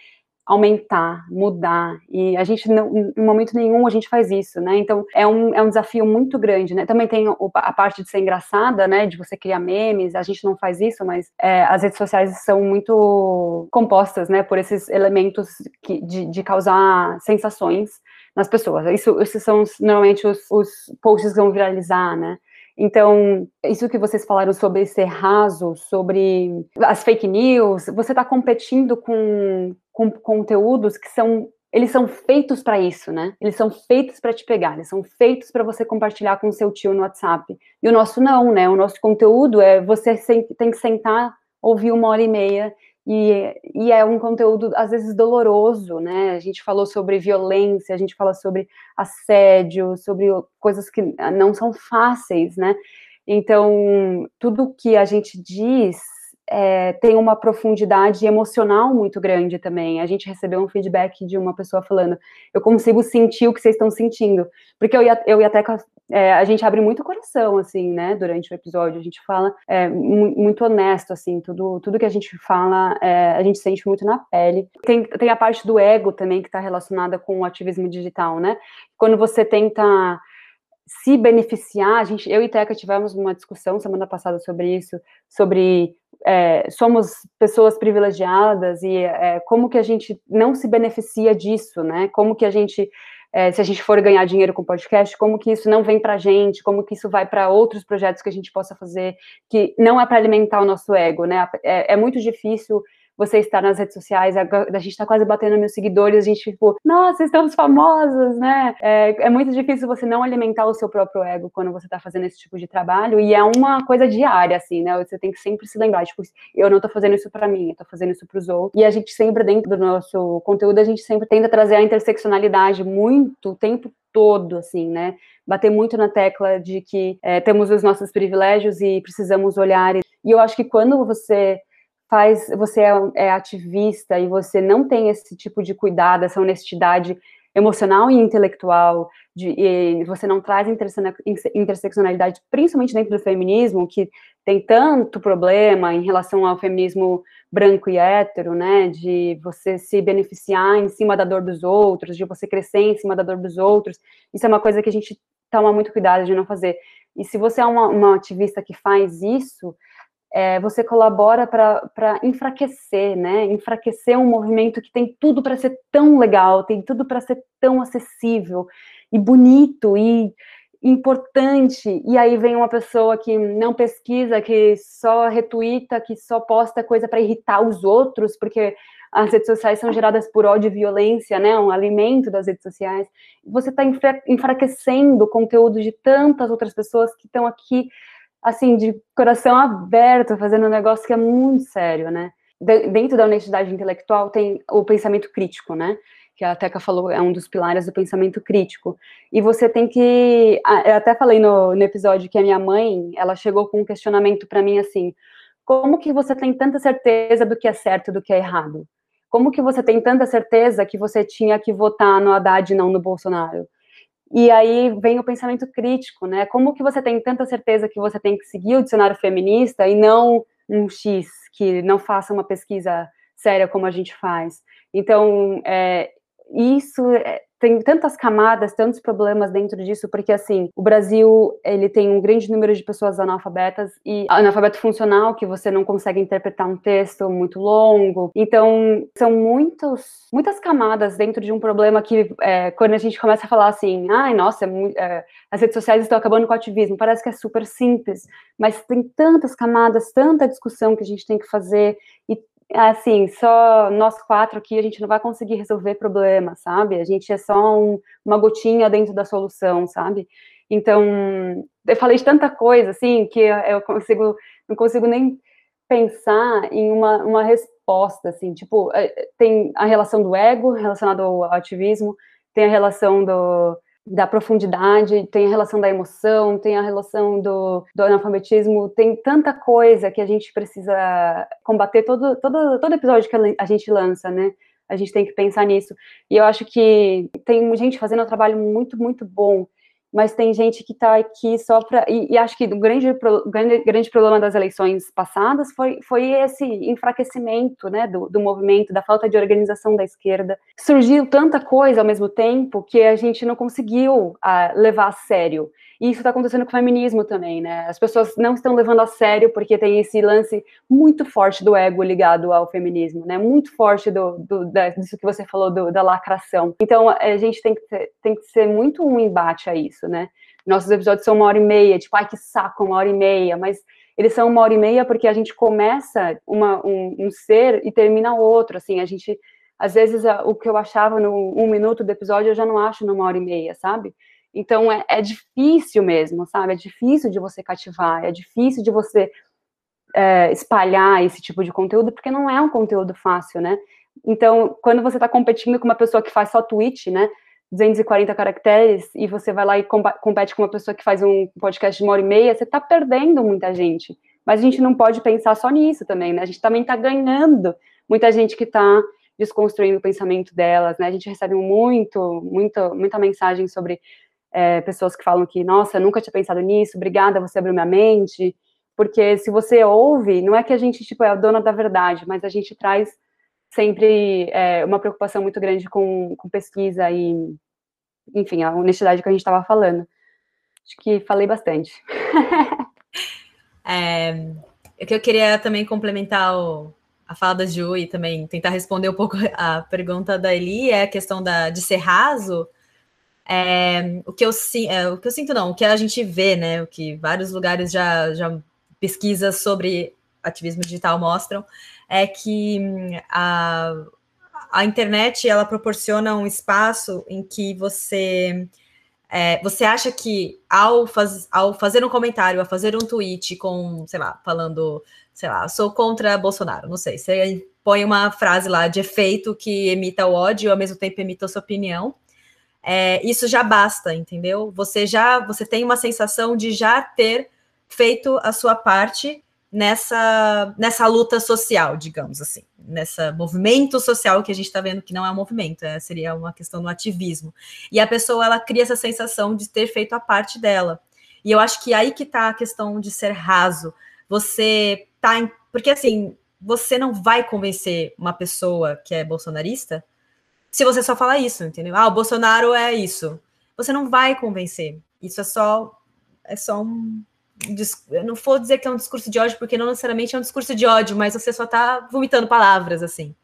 aumentar, mudar, e a gente, não, em momento nenhum, a gente faz isso, né, então é um, é um desafio muito grande, né, também tem a parte de ser engraçada, né, de você criar memes, a gente não faz isso, mas é, as redes sociais são muito compostas, né, por esses elementos que, de, de causar sensações nas pessoas, isso, esses são normalmente os, os posts que vão viralizar, né, então, isso que vocês falaram sobre ser raso, sobre as fake news, você está competindo com, com conteúdos que são eles são feitos para isso, né? Eles são feitos para te pegar, eles são feitos para você compartilhar com seu tio no WhatsApp. E o nosso não, né? O nosso conteúdo é você tem que sentar, ouvir uma hora e meia e, e, é um conteúdo, às vezes, doloroso, né? A gente falou sobre violência, a gente fala sobre assédio, sobre coisas que não são fáceis, né? Então, tudo que a gente diz é, tem uma profundidade emocional muito grande também. A gente recebeu um feedback de uma pessoa falando: eu consigo sentir o que vocês estão sentindo. Porque eu e a, eu e a Teca, é, a gente abre muito o coração, assim, né, durante o episódio. A gente fala é, muito honesto, assim, tudo, tudo que a gente fala, é, a gente sente muito na pele. Tem, tem a parte do ego também que está relacionada com o ativismo digital, né? Quando você tenta se beneficiar, a gente, eu e Teca tivemos uma discussão semana passada sobre isso, sobre é, somos pessoas privilegiadas e é, como que a gente não se beneficia disso, né? Como que a gente, é, se a gente for ganhar dinheiro com podcast, como que isso não vem para a gente, como que isso vai para outros projetos que a gente possa fazer, que não é para alimentar o nosso ego, né? É, é muito difícil você estar nas redes sociais, a, gente tá quase batendo mil seguidores, a gente, tipo, nossa, estamos famosos, né? É, é muito difícil você não alimentar o seu próprio ego quando você tá fazendo esse tipo de trabalho, e é uma coisa diária, assim, né? Você tem que sempre se lembrar, tipo, eu não tô fazendo isso para mim, eu tô fazendo isso pros outros, e a gente sempre, dentro do nosso conteúdo, a gente sempre tenta trazer a interseccionalidade muito o tempo todo, assim, né? Bater muito na tecla de que é, temos os nossos privilégios e precisamos olhar. E eu acho que quando você faz, você é, é ativista e você não tem esse tipo de cuidado, essa honestidade emocional e intelectual, de, e você não traz interseccionalidade, principalmente dentro do feminismo, que tem tanto problema em relação ao feminismo branco e hétero, né, de você se beneficiar em cima da dor dos outros, de você crescer em cima da dor dos outros, isso é uma coisa que a gente toma muito cuidado de não fazer. E se você é uma, uma ativista que faz isso, é, você colabora para enfraquecer, né? Enfraquecer um movimento que tem tudo para ser tão legal, tem tudo para ser tão acessível e bonito e importante. E aí vem uma pessoa que não pesquisa, que só retuita, que só posta coisa para irritar os outros, porque as redes sociais são geradas por ódio e violência, né? Um alimento das redes sociais. Você está enfraquecendo o conteúdo de tantas outras pessoas que estão aqui assim, de coração aberto, fazendo um negócio que é muito sério, né? De, dentro da honestidade intelectual tem o pensamento crítico, né? Que a Teca falou, é um dos pilares do pensamento crítico. E você tem que. Eu até falei no, no episódio que a minha mãe, ela chegou com um questionamento para mim assim: como que você tem tanta certeza do que é certo e do que é errado? Como que você tem tanta certeza que você tinha que votar no Haddad e não no Bolsonaro? E aí vem o pensamento crítico, né? Como que você tem tanta certeza que você tem que seguir o dicionário feminista e não um X que não faça uma pesquisa séria como a gente faz? Então, é, isso é, tem tantas camadas, tantos problemas dentro disso, porque assim, o Brasil, ele tem um grande número de pessoas analfabetas e analfabeto funcional, que você não consegue interpretar um texto muito longo. Então, são muitos, muitas camadas dentro de um problema que, é, quando a gente começa a falar assim, ai, nossa, é, é, as redes sociais estão acabando com o ativismo, parece que é super simples, mas tem tantas camadas, tanta discussão que a gente tem que fazer e assim, só nós quatro aqui a gente não vai conseguir resolver problemas, sabe? A gente é só um, uma gotinha dentro da solução, sabe? Então, eu falei de tanta coisa, assim, que eu consigo, não consigo nem pensar em uma, uma oposta, assim, tipo, é, tem a relação do ego relacionado ao ativismo, tem a relação do, da profundidade, tem a relação da emoção, tem a relação do, do analfabetismo, tem tanta coisa que a gente precisa combater todo, todo, todo episódio que a gente lança, né? A gente tem que pensar nisso. E eu acho que tem gente fazendo um trabalho muito, muito bom mas tem gente que está aqui só para. E, e, acho que o grande, grande, grande problema das eleições passadas foi, foi esse enfraquecimento né, do, do movimento, da falta de organização da esquerda. Surgiu tanta coisa ao mesmo tempo que a gente não conseguiu uh, levar a sério. E isso está acontecendo com o feminismo também, né? As pessoas não estão levando a sério porque tem esse lance muito forte do ego ligado ao feminismo, né? Muito forte do, do da, disso que você falou do, da lacração. Então a gente tem que, ter, tem que ser muito um embate a isso, né? Nossos episódios são uma hora e meia, tipo, ai que saco, uma hora e meia, mas eles são uma hora e meia porque a gente começa uma, um, um ser e termina outro, assim, a gente às vezes o que eu achava no um minuto do episódio eu já não acho numa hora e meia, sabe? Então é, é, difícil mesmo, sabe? É difícil de você cativar, é difícil de você é, espalhar esse tipo de conteúdo, porque não é um conteúdo fácil, né? Então, quando você está competindo com uma pessoa que faz só tweet, né? 240 caracteres, e você vai lá e compete com uma pessoa que faz um podcast de uma hora e meia, você está perdendo muita gente. Mas a gente não pode pensar só nisso também, né? A gente também está ganhando muita gente que está desconstruindo o pensamento delas, né? A gente recebe muito, muito, muita mensagem sobre é, pessoas que falam que, nossa, nunca tinha pensado nisso, obrigada, você abriu minha mente, porque se você ouve, não é que a gente, tipo, é a dona da verdade, mas a gente traz sempre é, uma preocupação muito grande com, com pesquisa e, enfim, a honestidade que a gente estava falando. Acho que falei bastante. *laughs* é, o que eu queria também complementar o, a fala da Ju e também tentar responder um pouco a pergunta da Eli é a questão da, de ser raso, é, o, que eu, é, o que eu sinto, não, o que a gente vê, né? O que vários lugares já, já pesquisas sobre ativismo digital mostram, é que hum, a, a internet ela proporciona um espaço em que você é, você acha que ao, faz, ao fazer um comentário, ao fazer um tweet com, sei lá, falando, sei lá, sou contra Bolsonaro, não sei, você põe uma frase lá de efeito que emita o ódio e ao mesmo tempo emita a sua opinião é, isso já basta, entendeu? Você já você tem uma sensação de já ter feito a sua parte nessa nessa luta social, digamos assim, nessa movimento social que a gente está vendo que não é um movimento, é, seria uma questão do ativismo. E a pessoa ela cria essa sensação de ter feito a parte dela. E eu acho que aí que está a questão de ser raso. Você tá em, porque assim, você não vai convencer uma pessoa que é bolsonarista se você só falar isso, entendeu? Ah, o Bolsonaro é isso. Você não vai convencer. Isso é só é só um eu não vou dizer que é um discurso de ódio, porque não necessariamente é um discurso de ódio, mas você só está vomitando palavras assim.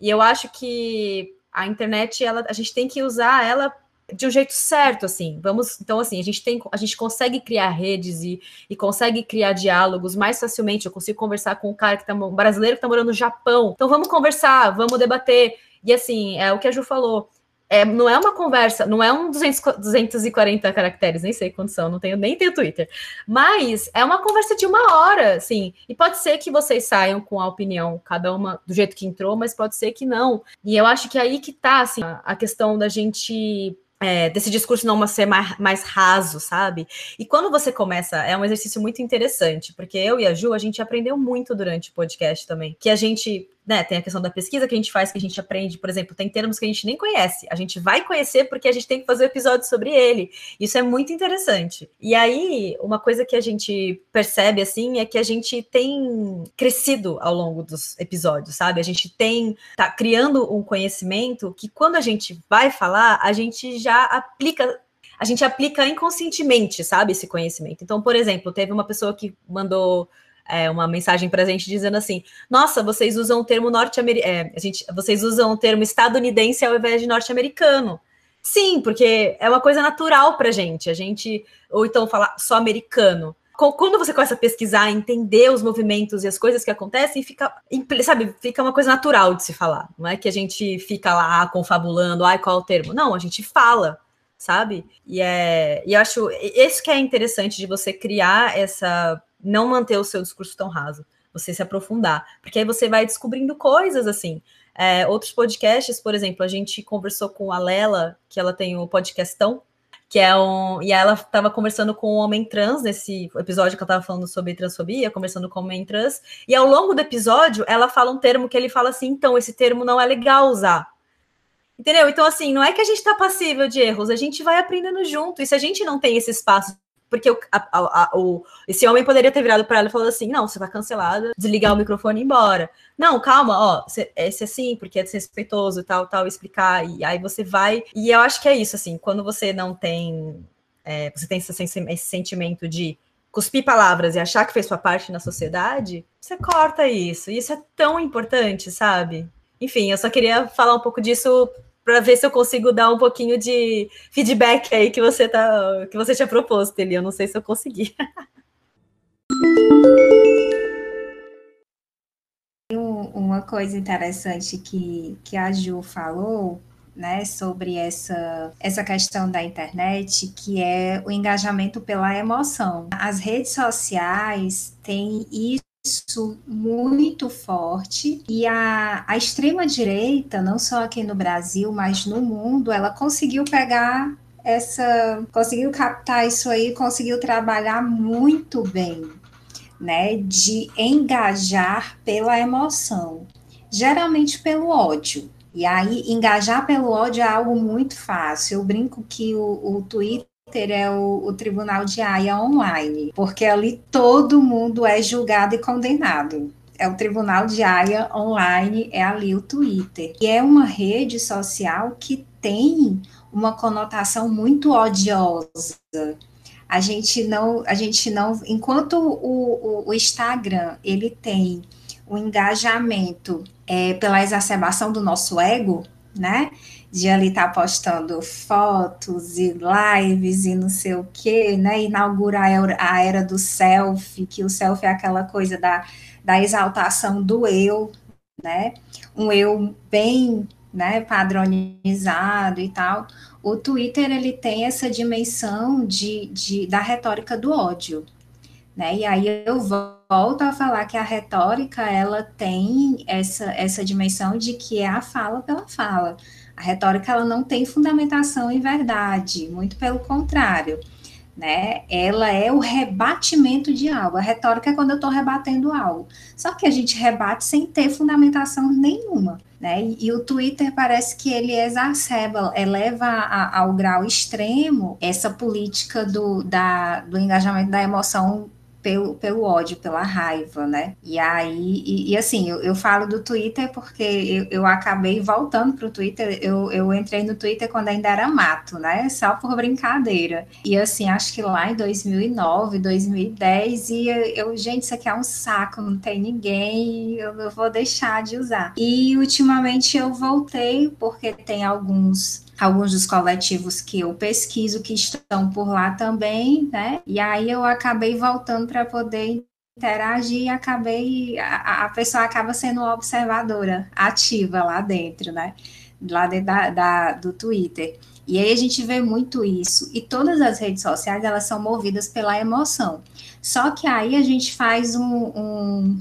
E eu acho que a internet, ela, a gente tem que usar ela de um jeito certo, assim. Vamos, então, assim, a gente tem, a gente consegue criar redes e, e consegue criar diálogos mais facilmente. Eu consigo conversar com um cara que tá, um brasileiro que está morando no Japão. Então, vamos conversar, vamos debater. E assim, é o que a Ju falou. É, não é uma conversa, não é um 200, 240 caracteres, nem sei quantos são, não tenho nem tenho Twitter. Mas é uma conversa de uma hora, assim. E pode ser que vocês saiam com a opinião, cada uma do jeito que entrou, mas pode ser que não. E eu acho que é aí que tá, assim, a questão da gente é, desse discurso não ser mais, mais, raso, sabe? E quando você começa, é um exercício muito interessante, porque eu e a Ju, a gente aprendeu muito durante o podcast também, que a gente né, tem a questão da pesquisa que a gente faz, que a gente aprende, por exemplo, tem termos que a gente nem conhece. A gente vai conhecer porque a gente tem que fazer um episódio sobre ele. Isso é muito interessante. E aí, uma coisa que a gente percebe, assim, é que a gente tem crescido ao longo dos episódios, sabe? A gente tem, tá criando um conhecimento que quando a gente vai falar, a gente já aplica a gente aplica inconscientemente, sabe, esse conhecimento. Então, por exemplo, teve uma pessoa que mandou é, uma mensagem para a gente dizendo assim: Nossa, vocês usam o termo norte-americano, é, vocês usam o termo estadunidense ao invés de norte-americano. Sim, porque é uma coisa natural para gente. A gente, ou então falar só americano. Quando você começa a pesquisar, entender os movimentos e as coisas que acontecem, fica, sabe, fica uma coisa natural de se falar. Não é que a gente fica lá confabulando, ai, qual é o termo? Não, a gente fala, sabe? E é, e eu acho isso que é interessante de você criar essa não manter o seu discurso tão raso. você se aprofundar, porque aí você vai descobrindo coisas assim. É, outros podcasts, por exemplo, a gente conversou com a Lela, que ela tem o podcastão, que é um. E ela estava conversando com um homem trans nesse episódio que ela estava falando sobre transfobia, conversando com um homem trans, e ao longo do episódio ela fala um termo que ele fala assim: então, esse termo não é legal usar. Entendeu? Então, assim, não é que a gente está passível de erros, a gente vai aprendendo junto. E se a gente não tem esse espaço porque o, a, a, o, esse homem poderia ter virado para ela e falado assim: não, você tá cancelada, desligar o microfone e ir embora. Não, calma, ó, esse assim, porque é desrespeitoso e tal, tal, explicar. E aí você vai. E eu acho que é isso, assim, quando você não tem. É, você tem esse, esse sentimento de cuspir palavras e achar que fez sua parte na sociedade, você corta isso. E isso é tão importante, sabe? Enfim, eu só queria falar um pouco disso para ver se eu consigo dar um pouquinho de feedback aí que você tá que você tinha proposto, Eli. Eu não sei se eu consegui. *laughs* Uma coisa interessante que, que a Ju falou né, sobre essa, essa questão da internet, que é o engajamento pela emoção. As redes sociais têm isso isso muito forte e a, a extrema-direita, não só aqui no Brasil, mas no mundo, ela conseguiu pegar essa, conseguiu captar isso aí, conseguiu trabalhar muito bem, né, de engajar pela emoção, geralmente pelo ódio. E aí, engajar pelo ódio é algo muito fácil. Eu brinco que o, o Twitter Twitter é o, o Tribunal de Haia online, porque ali todo mundo é julgado e condenado é o Tribunal de Haia online, é ali o Twitter. E é uma rede social que tem uma conotação muito odiosa. A gente não, a gente não, enquanto o, o, o Instagram ele tem o engajamento é, pela exacerbação do nosso ego, né? De ali estar tá postando fotos e lives e não sei o que, né? Inaugura a era do selfie, que o selfie é aquela coisa da, da exaltação do eu, né? Um eu bem né, padronizado e tal. O Twitter ele tem essa dimensão de, de, da retórica do ódio, né? E aí eu volto a falar que a retórica ela tem essa, essa dimensão de que é a fala pela fala. A retórica ela não tem fundamentação em verdade, muito pelo contrário. Né? Ela é o rebatimento de algo. A retórica é quando eu estou rebatendo algo. Só que a gente rebate sem ter fundamentação nenhuma. Né? E, e o Twitter parece que ele exacerba, eleva a, ao grau extremo essa política do, da, do engajamento da emoção pelo, pelo ódio, pela raiva, né? E aí, e, e assim, eu, eu, falo do Twitter porque eu, eu acabei voltando para o Twitter, eu, eu entrei no Twitter quando ainda era mato, né? Só por brincadeira. E assim, acho que lá em 2009, 2010, e eu, gente, isso aqui é um saco, não tem ninguém, eu, eu vou deixar de usar. E ultimamente eu voltei porque tem alguns alguns dos coletivos que eu pesquiso que estão por lá também, né? E aí eu acabei voltando para poder interagir e acabei a, a, pessoa acaba sendo observadora ativa lá dentro, né? Lá dentro da, da, do Twitter. E aí a gente vê muito isso. E todas as redes sociais elas são movidas pela emoção. Só que aí a gente faz um, um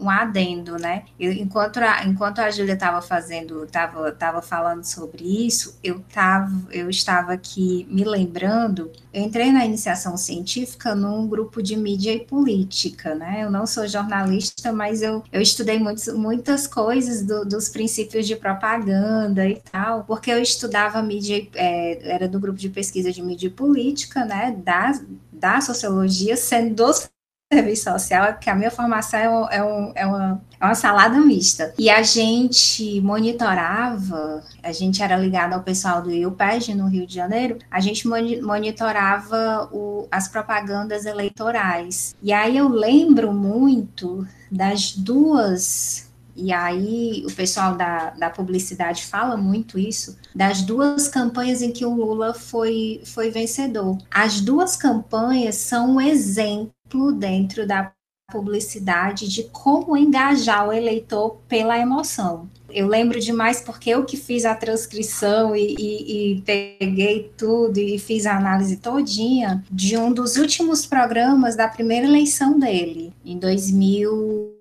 um adendo, né? Eu, enquanto, a, enquanto a Júlia estava fazendo, estava tava falando sobre isso, eu, tava, eu estava aqui me lembrando, eu entrei na iniciação científica num grupo de mídia e política, né? Eu não sou jornalista, mas eu, eu estudei muitos, muitas coisas do, dos princípios de propaganda e tal, porque eu estudava mídia, é, era do grupo de pesquisa de mídia e política, né? Da, da sociologia, sendo dos serviço social é porque a minha formação é, um, é, uma, é uma salada mista. E a gente monitorava, a gente era ligado ao pessoal do IUPEG no Rio de Janeiro, a gente monitorava o, as propagandas eleitorais. E aí eu lembro muito das duas e aí o pessoal da, da publicidade fala muito isso, das duas campanhas em que o Lula foi, foi vencedor. As duas campanhas são um exemplo dentro da publicidade de como engajar o eleitor pela emoção. Eu lembro demais porque eu que fiz a transcrição e, e, e, peguei tudo e fiz a análise todinha de um dos últimos programas da primeira eleição dele, em 2000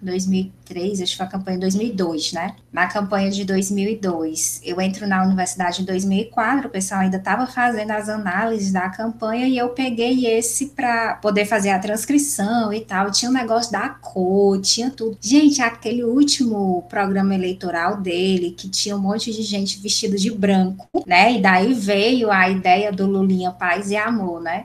2003, acho que foi a campanha de 2002, né? Na campanha de 2002, eu entro na universidade em 2004, o pessoal ainda estava fazendo as análises da campanha e eu peguei esse para poder fazer a transcrição e tal. Tinha um negócio da cor, tinha tudo. Gente, aquele último programa eleitoral dele, que tinha um monte de gente vestida de branco, né? E daí veio a ideia do Lulinha Paz e Amor, né?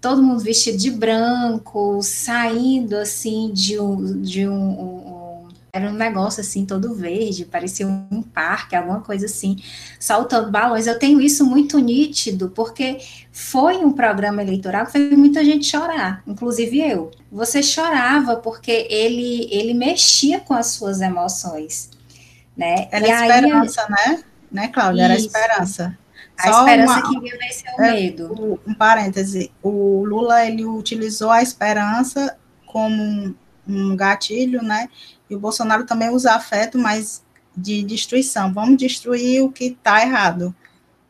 Todo mundo vestido de branco, saindo assim de um, de um, um, era um negócio assim todo verde, parecia um parque, alguma coisa assim, soltando balões. Eu tenho isso muito nítido, porque foi um programa eleitoral que fez muita gente chorar, inclusive eu. Você chorava porque ele ele mexia com as suas emoções, né? Era e esperança, aí, né? Né, Cláudia? Era esperança. A Só esperança uma, queria vencer o é, medo. Um parêntese, o Lula ele utilizou a esperança como um, um gatilho, né? E o Bolsonaro também usa afeto, mas de destruição. Vamos destruir o que está errado.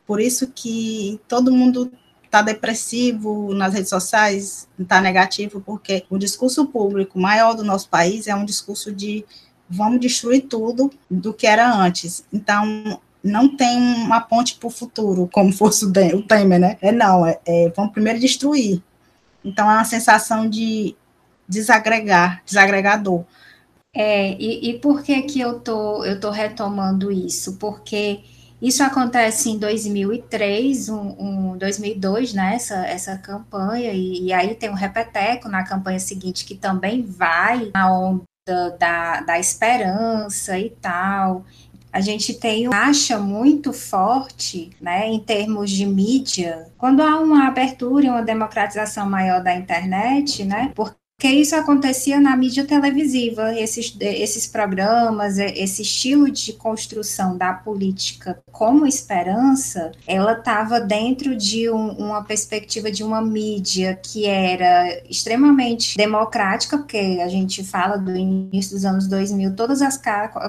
Por isso que todo mundo está depressivo nas redes sociais, está negativo, porque o discurso público maior do nosso país é um discurso de vamos destruir tudo do que era antes. Então, não tem uma ponte para o futuro, como *laughs* fosse o Temer, né? É não, é, é, vamos primeiro destruir. Então é uma sensação de desagregar, desagregador. É, e, e por que que eu tô, eu tô retomando isso? Porque isso acontece em 2003, um, um 2002, né, essa, essa campanha, e, e, aí tem um repeteco na campanha seguinte que também vai na onda da, da esperança e tal, a gente tem uma acha muito forte, né, em termos de mídia, quando há uma abertura e uma democratização maior da internet, né, porque porque isso acontecia na mídia televisiva, esses, esses programas, esse estilo de construção da política como esperança, ela estava dentro de um, uma perspectiva de uma mídia que era extremamente democrática, porque a gente fala do início dos anos 2000, todas as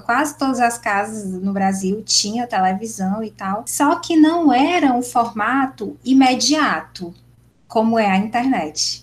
quase todas as casas no Brasil tinham televisão e tal, só que não era um formato imediato, como é a internet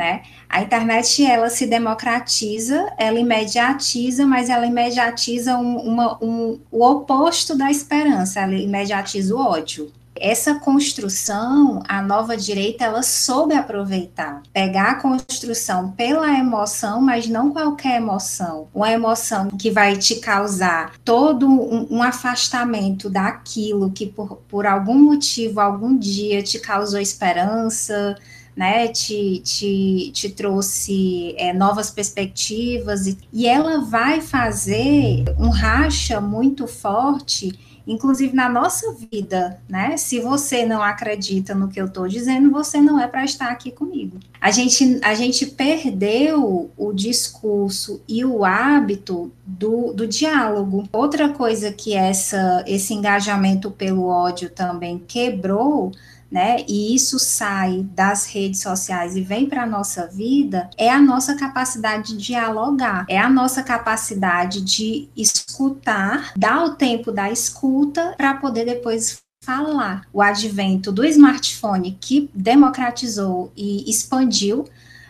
né? A internet ela se democratiza, ela imediatiza, mas ela imediatiza um, uma, um, o oposto da esperança, ela imediatiza o ódio. Essa construção, a nova direita, ela soube aproveitar, pegar a construção pela emoção, mas não qualquer emoção, uma emoção que vai te causar todo um, um afastamento daquilo que por, por algum motivo, algum dia te causou esperança, né, te, te, te trouxe é, novas perspectivas, e, e ela vai fazer um racha muito forte inclusive na nossa vida, né? Se você não acredita no que eu estou dizendo, você não é para estar aqui comigo. A gente, a gente perdeu o discurso e o hábito do, do diálogo. Outra coisa que essa, esse engajamento pelo ódio também quebrou né? E isso sai das redes sociais e vem para a nossa vida, é a nossa capacidade de dialogar, é a nossa capacidade de escutar, dar o tempo da escuta para poder depois falar. O advento do smartphone que democratizou e expandiu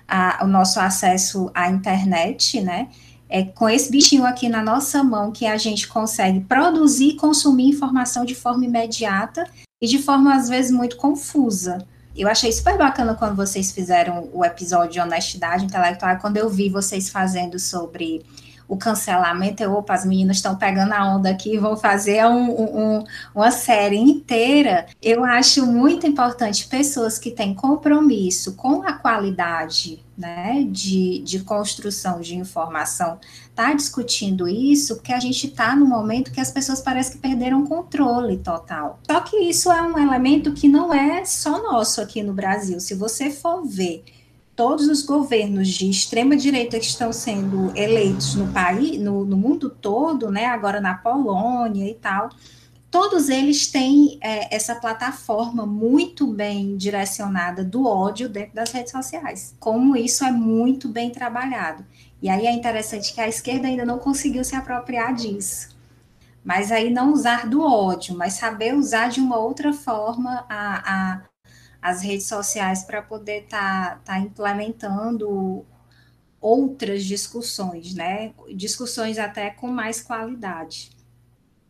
a, o nosso acesso à internet, né? É com esse bichinho aqui na nossa mão que a gente consegue produzir e consumir informação de forma imediata e de forma às vezes muito confusa. Eu achei super bacana quando vocês fizeram o episódio de honestidade intelectual, quando eu vi vocês fazendo sobre o cancelamento, eu, opa, as meninas estão pegando a onda aqui, vão fazer um, um, uma série inteira. Eu acho muito importante pessoas que têm compromisso com a qualidade né, de, de construção de informação tá discutindo isso, porque a gente está no momento que as pessoas parecem que perderam controle total. Só que isso é um elemento que não é só nosso aqui no Brasil. Se você for ver todos os governos de extrema direita que estão sendo eleitos no país, no, no mundo todo, né, agora na Polônia e tal, todos eles têm é, essa plataforma muito bem direcionada do ódio dentro das redes sociais. Como isso é muito bem trabalhado. E aí é interessante que a esquerda ainda não conseguiu se apropriar disso. Mas aí não usar do ódio, mas saber usar de uma outra forma a, a as redes sociais para poder estar tá, tá implementando outras discussões, né? Discussões até com mais qualidade.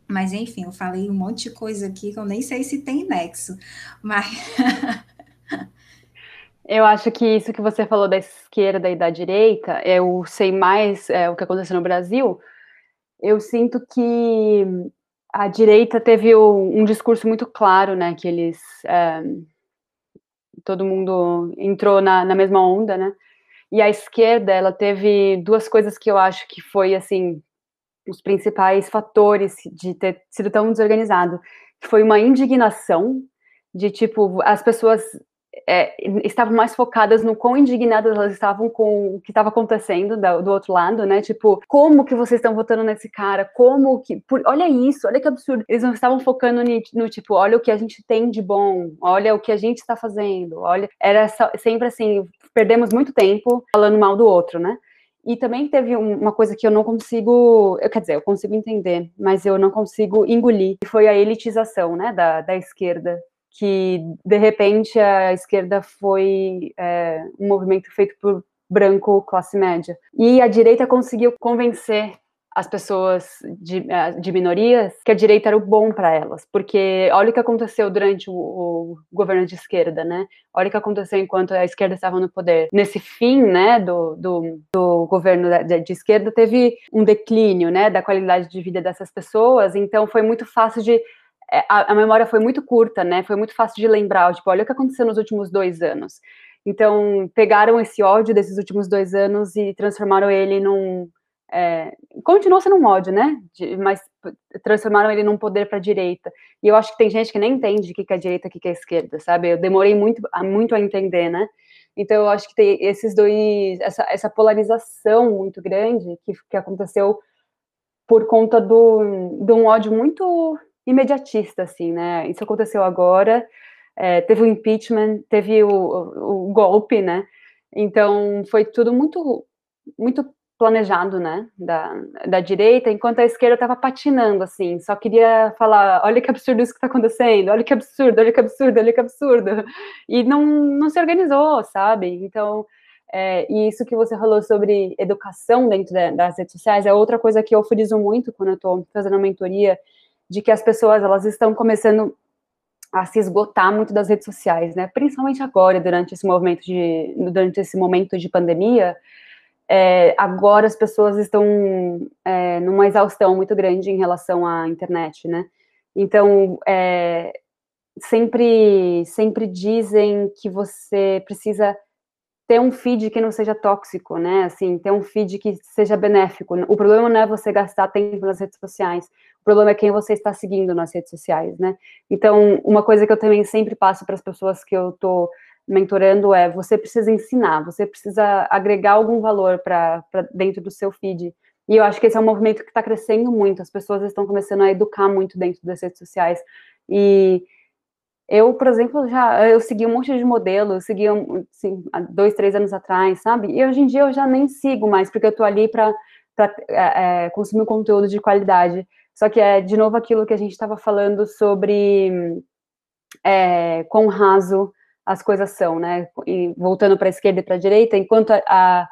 Mas, enfim, eu falei um monte de coisa aqui que eu nem sei se tem nexo, mas. *laughs* eu acho que isso que você falou da esquerda e da direita, eu sei mais é, o que aconteceu no Brasil. Eu sinto que a direita teve um, um discurso muito claro, né? Que eles. É, todo mundo entrou na, na mesma onda, né? E a esquerda, ela teve duas coisas que eu acho que foi, assim, os principais fatores de ter sido tão desorganizado. Foi uma indignação de, tipo, as pessoas é, estavam mais focadas no quão indignadas elas estavam com o que estava acontecendo do, do, outro lado, né? Tipo, como que vocês estão votando nesse cara? Como que. Por, olha isso, olha que absurdo. Eles não estavam focando no, no, tipo, olha o que a gente tem de bom, olha o que a gente está fazendo, olha. Era sempre assim, perdemos muito tempo falando mal do outro, né? E também teve uma coisa que eu não consigo, eu, quer dizer, eu consigo entender, mas eu não consigo engolir, que foi a elitização, né, da, da esquerda, que de repente a esquerda foi é, um movimento feito por branco classe média. E a direita conseguiu convencer as pessoas de, eh, de minorias que a direita era o bom para elas, porque olha o que aconteceu durante o, o, governo de esquerda, né? Olha o que aconteceu enquanto a esquerda estava no poder. Nesse fim, né, do, do, do governo de, de, esquerda, teve um declínio, né, da qualidade de vida dessas pessoas, então foi muito fácil de a, a memória foi muito curta, né? Foi muito fácil de lembrar, tipo, olha o que aconteceu nos últimos dois anos. Então, pegaram esse ódio desses últimos dois anos e transformaram ele num, é, continuou sendo um ódio, né? De, mas transformaram ele num poder para a direita. E eu acho que tem gente que nem entende o que é direita e o que é esquerda, sabe? Eu demorei muito, muito a entender, né? Então eu acho que tem esses dois, essa, essa polarização muito grande que, que aconteceu por conta do, de um ódio muito imediatista, assim, né? Isso aconteceu agora, é, teve o impeachment, teve o, o, o golpe, né? Então foi tudo muito muito planejado, né, da, da direita, enquanto a esquerda estava patinando, assim, só queria falar, olha que absurdo isso que está acontecendo, olha que absurdo, olha que absurdo, olha que absurdo, e não, não se organizou, sabe, então, é, e isso que você falou sobre educação dentro das redes sociais é outra coisa que eu friso muito quando eu estou fazendo a mentoria, de que as pessoas, elas estão começando a se esgotar muito das redes sociais, né, principalmente agora, durante esse movimento de, durante esse momento de pandemia, é, agora as pessoas estão é, numa exaustão muito grande em relação à internet, né? Então, é, sempre, sempre dizem que você precisa ter um feed que não seja tóxico, né? Assim, ter um feed que seja benéfico. O problema não é você gastar tempo nas redes sociais. O problema é quem você está seguindo nas redes sociais, né? Então, uma coisa que eu também sempre passo para as pessoas que eu tô mentorando é você precisa ensinar, você precisa agregar algum valor para dentro do seu feed. E eu acho que esse é um movimento que está crescendo muito, as pessoas estão começando a educar muito dentro das redes sociais. E eu, por exemplo, já eu segui um monte de modelos, segui assim, dois, três anos atrás, sabe? E hoje em dia eu já nem sigo mais, porque eu estou ali para é, é, consumir conteúdo de qualidade. Só que é, de novo, aquilo que a gente estava falando sobre é, quão raso as coisas são, né? E voltando para a esquerda e para a direita, enquanto a, a,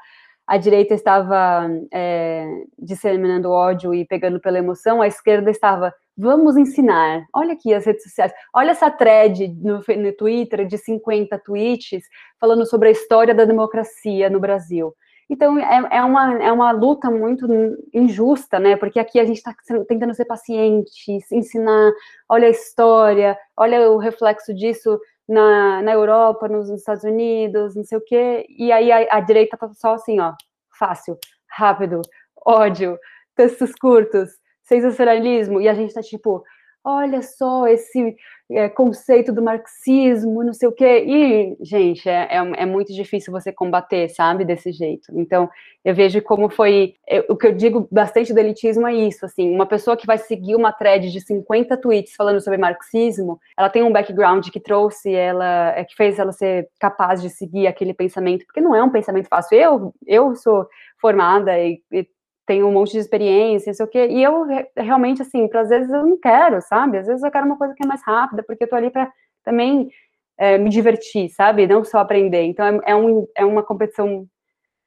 a direita estava é, disseminando ódio e pegando pela emoção, a esquerda estava, vamos ensinar. Olha aqui as redes sociais, olha essa thread no, no Twitter de 50 tweets falando sobre a história da democracia no Brasil. Então, é, é, uma, é uma luta muito injusta, né? Porque aqui a gente está tentando ser paciente, ensinar, olha a história, olha o reflexo disso na, na Europa, nos, nos Estados Unidos, não sei o quê, e aí a, a direita tá só assim, ó, fácil, rápido, ódio, textos curtos, sensacionalismo, e a gente tá tipo, olha só esse é, conceito do marxismo, não sei o quê. E, gente, é, é, é, muito difícil você combater, sabe, desse jeito. Então, eu vejo como foi. Eu, o que eu digo bastante do elitismo é isso, assim, uma pessoa que vai seguir uma thread de 50 tweets falando sobre marxismo, ela tem um background que trouxe ela, é, que fez ela ser capaz de seguir aquele pensamento, porque não é um pensamento fácil. Eu, eu sou formada e, e tenho um monte de experiência, sei o quê, e eu realmente, assim, às vezes eu não quero, sabe? Às vezes eu quero uma coisa que é mais rápida, porque eu tô ali para também é, me divertir, sabe? Não só aprender. Então é, é, um, é uma competição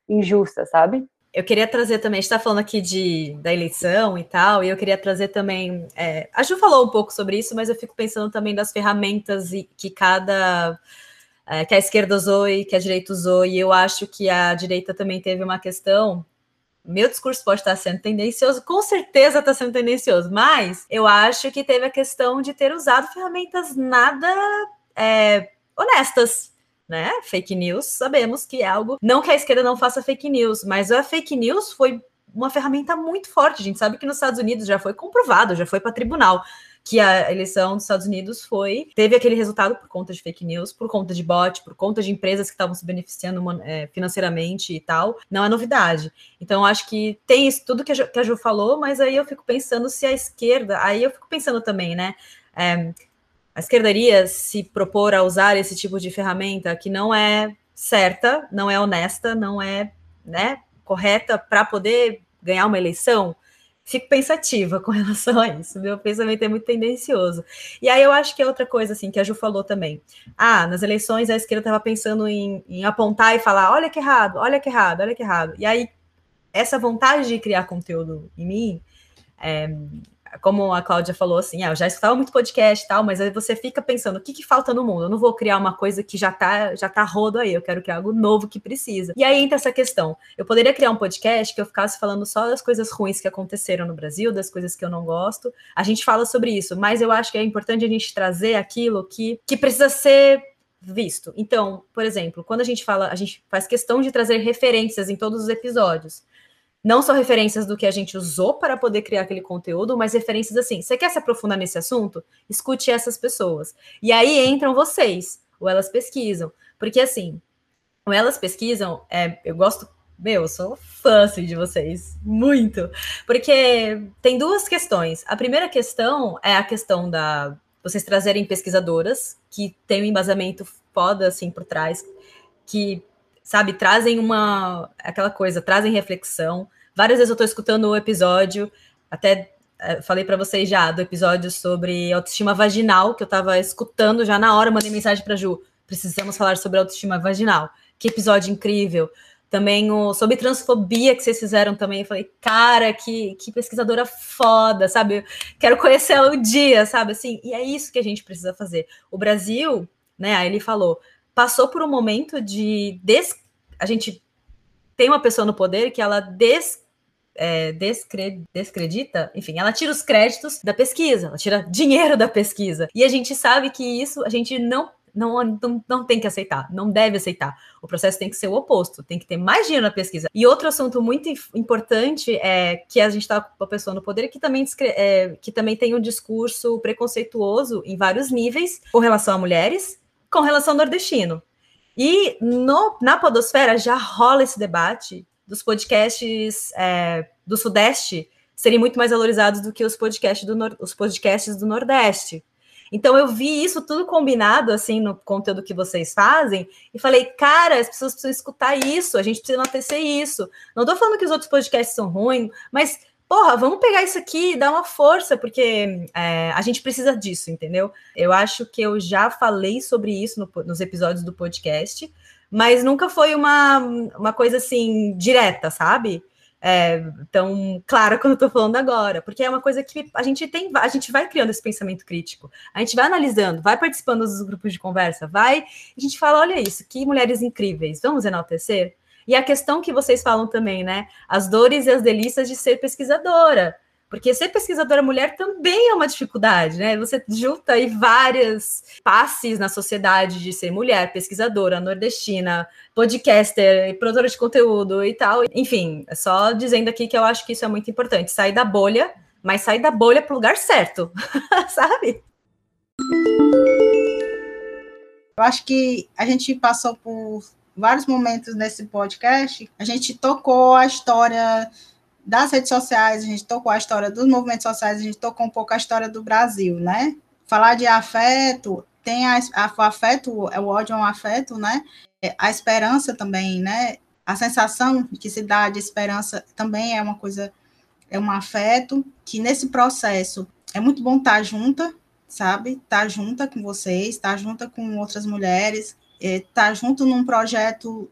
injusta, sabe? Eu queria trazer também, a gente está falando aqui de, da eleição e tal, e eu queria trazer também. É, a Ju falou um pouco sobre isso, mas eu fico pensando também das ferramentas que cada. É, que a esquerda usou e que a direita usou, e eu acho que a direita também teve uma questão meu discurso pode estar sendo tendencioso, com certeza está sendo tendencioso, mas eu acho que teve a questão de ter usado ferramentas nada é, honestas. Né? Fake news, sabemos que é algo. Não que a esquerda não faça fake news, mas a fake news foi uma ferramenta muito forte. A gente sabe que nos Estados Unidos já foi comprovado, já foi para tribunal que a eleição dos Estados Unidos foi teve aquele resultado por conta de fake news, por conta de bot, por conta de empresas que estavam se beneficiando é, financeiramente e tal. Não é novidade. Então, acho que tem isso tudo que a, que a Ju falou, mas aí eu fico pensando se a esquerda, aí eu fico pensando também, né? É, a esquerda iria se propor a usar esse tipo de ferramenta que não é certa, não é honesta, não é né, correta para poder ganhar uma eleição? Fico pensativa *laughs* com relação a isso. Meu pensamento é muito tendencioso. E aí eu acho que é outra coisa, assim, que a Ju falou também. Ah, nas eleições a esquerda estava pensando em, em, apontar e falar: olha que errado, olha que errado, olha que errado. E aí, essa vontade de criar conteúdo em mim. É, como a Cláudia falou, assim, ah, eu já escutava muito podcast e tal, mas aí você fica pensando, o que, que falta no mundo? Eu não vou criar uma coisa que já tá, já tá rodo aí, eu quero criar algo novo que precisa. E aí entra essa questão. Eu poderia criar um podcast que eu ficasse falando só das coisas ruins que aconteceram no Brasil, das coisas que eu não gosto. A gente fala sobre isso, mas eu acho que é importante a gente trazer aquilo que, que precisa ser visto. Então, por exemplo, quando a gente fala, a gente faz questão de trazer referências em todos os episódios não só referências do que a gente usou para poder criar aquele conteúdo, mas referências assim. Você quer se aprofundar nesse assunto? Escute essas pessoas. E aí entram vocês, ou elas pesquisam. Porque assim, ou elas pesquisam, é, eu gosto. Meu, eu sou fã assim, de vocês, muito. Porque tem duas questões. A primeira questão é a questão da vocês trazerem pesquisadoras que têm um embasamento foda assim por trás, que sabe, trazem uma aquela coisa, trazem reflexão. Várias vezes eu estou escutando o episódio, até é, falei para vocês já do episódio sobre autoestima vaginal, que eu estava escutando já na hora, mandei mensagem para Ju, precisamos falar sobre autoestima vaginal. Que episódio incrível. Também o sobre transfobia que vocês fizeram também, eu falei, cara, que, que pesquisadora foda, sabe? Quero conhecer ela um dia, sabe? Assim, e é isso que a gente precisa fazer. O Brasil, né? Aí ele falou, passou por um momento de des... a gente tem uma pessoa no poder que ela des... É, descre... descredita, enfim, ela tira os créditos da pesquisa, ela tira dinheiro da pesquisa. E a gente sabe que isso a gente não não, não, não tem que aceitar, não deve aceitar. O processo tem que ser o oposto, tem que ter mais dinheiro na pesquisa. E outro assunto muito importante é que a gente está com a pessoa no poder que também, é, que também tem um discurso preconceituoso em vários níveis com relação a mulheres, com relação ao nordestino. E no, na Podosfera já rola esse debate dos podcasts é, do Sudeste serem muito mais valorizados do que os podcasts do, os podcasts do Nordeste. Então eu vi isso tudo combinado assim no conteúdo que vocês fazem e falei, cara, as pessoas precisam escutar isso, a gente precisa enaltecer isso. Não estou falando que os outros podcasts são ruins, mas porra, vamos pegar isso aqui e dar uma força, porque é, a gente precisa disso, entendeu? Eu acho que eu já falei sobre isso no, nos episódios do podcast, mas nunca foi uma, uma coisa assim direta, sabe? É, tão clara *laughs* quando eu tô falando agora, porque é uma coisa que a gente tem, a gente vai criando esse pensamento crítico, a gente vai analisando, vai participando dos grupos de conversa, vai, a gente fala, olha isso, que mulheres incríveis, vamos enaltecer? E a questão que vocês falam também, né? As dores e as delícias de ser pesquisadora. Porque ser pesquisadora mulher também é uma dificuldade, né? Você junta aí várias passes na sociedade de ser mulher, pesquisadora, nordestina, podcaster, produtora de conteúdo e tal. Enfim, é só dizendo aqui que eu acho que isso é muito importante. Sair da bolha, mas sair da bolha para o lugar certo, *laughs* sabe? Eu acho que a gente passou por vários momentos nesse podcast, a gente tocou a história das redes sociais, a gente tocou a história dos movimentos sociais, a gente tocou um pouco a história do Brasil, né? Falar de afeto, tem a, a, o afeto, o ódio é um afeto, né? É, a esperança também, né? A sensação que se dá de esperança também é uma coisa, é um afeto, que nesse processo é muito bom estar junta, sabe? Estar junta com vocês, estar junta com outras mulheres, estar é, tá junto num projeto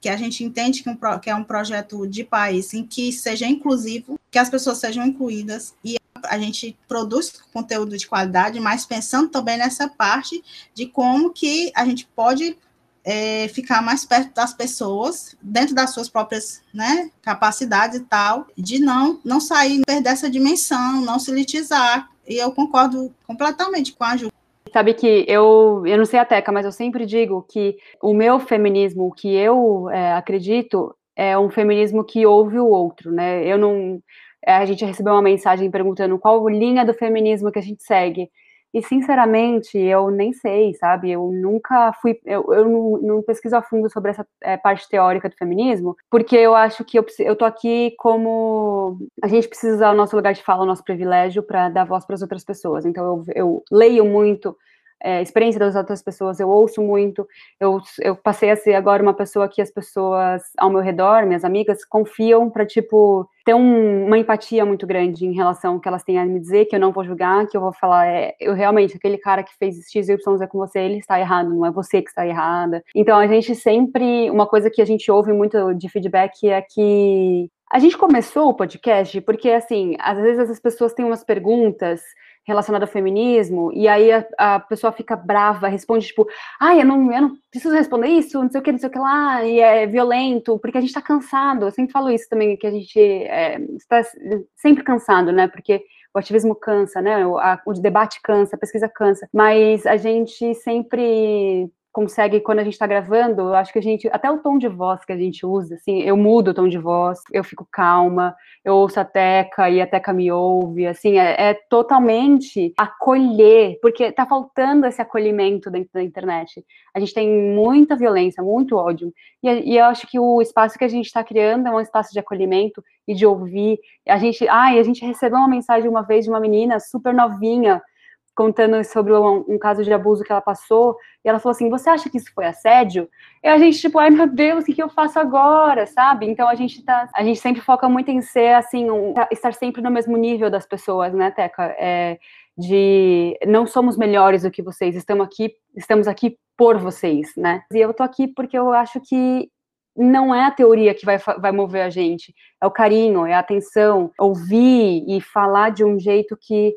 que a gente entende que, um, que é um projeto de país em que seja inclusivo, que as pessoas sejam incluídas e a gente produz conteúdo de qualidade, mas pensando também nessa parte de como que a gente pode é, ficar mais perto das pessoas, dentro das suas próprias né, capacidades e tal, de não, não sair, perder essa dimensão, não se elitizar. E eu concordo completamente com a Ju. Sabe que eu, eu não sei a Teca, mas eu sempre digo que o meu feminismo, o que eu é, acredito, é um feminismo que ouve o outro, né? Eu não. A gente recebeu uma mensagem perguntando qual linha do feminismo que a gente segue. E, sinceramente, eu nem sei, sabe? Eu nunca fui. Eu, eu não, não, pesquiso a fundo sobre essa é, parte teórica do feminismo, porque eu acho que eu, eu tô aqui como. A gente precisa usar o nosso lugar de fala, o nosso privilégio, para dar voz para as outras pessoas. Então, eu, eu leio muito é, experiência das outras pessoas, eu ouço muito, eu, eu passei a ser agora uma pessoa que as pessoas ao meu redor, minhas amigas, confiam para, tipo, ter um, uma empatia muito grande em relação ao que elas têm a me dizer, que eu não vou julgar, que eu vou falar, é, eu realmente, aquele cara que fez XYZ com você, ele está errado, não é você que está errada. Então, a gente sempre, uma coisa que a gente ouve muito de feedback é que a gente começou o podcast porque, assim, às vezes as pessoas têm umas perguntas relacionado ao feminismo, e aí a, a, pessoa fica brava, responde tipo, ai, eu não, eu não preciso responder isso, não sei o que, não sei o que lá, e é violento, porque a gente tá cansado, eu sempre falo isso também, que a gente é, está sempre cansado, né, porque o ativismo cansa, né, o, a, o debate cansa, a pesquisa cansa, mas a gente sempre consegue, quando a gente está gravando, acho que a gente, até o tom de voz que a gente usa, assim, eu mudo o tom de voz, eu fico calma, eu ouço a Teca e a Teca me ouve, assim, é, é totalmente acolher, porque tá faltando esse acolhimento dentro da internet. A gente tem muita violência, muito ódio, e, e eu acho que o espaço que a gente está criando é um espaço de acolhimento e de ouvir. A gente, ai, a gente recebeu uma mensagem uma vez de uma menina super novinha, contando sobre um, um, caso de abuso que ela passou, e ela falou assim: Você acha que isso foi assédio? E a gente, tipo, ai meu Deus, o que, eu faço agora, sabe? Então a gente tá. A gente sempre foca muito em ser assim, um, estar sempre no mesmo nível das pessoas, né, Teca? É, de não somos melhores do que vocês, estamos aqui, estamos aqui por vocês, né? E eu tô aqui porque eu acho que não é a teoria que vai, vai mover a gente, é o carinho, é a atenção, ouvir e falar de um jeito que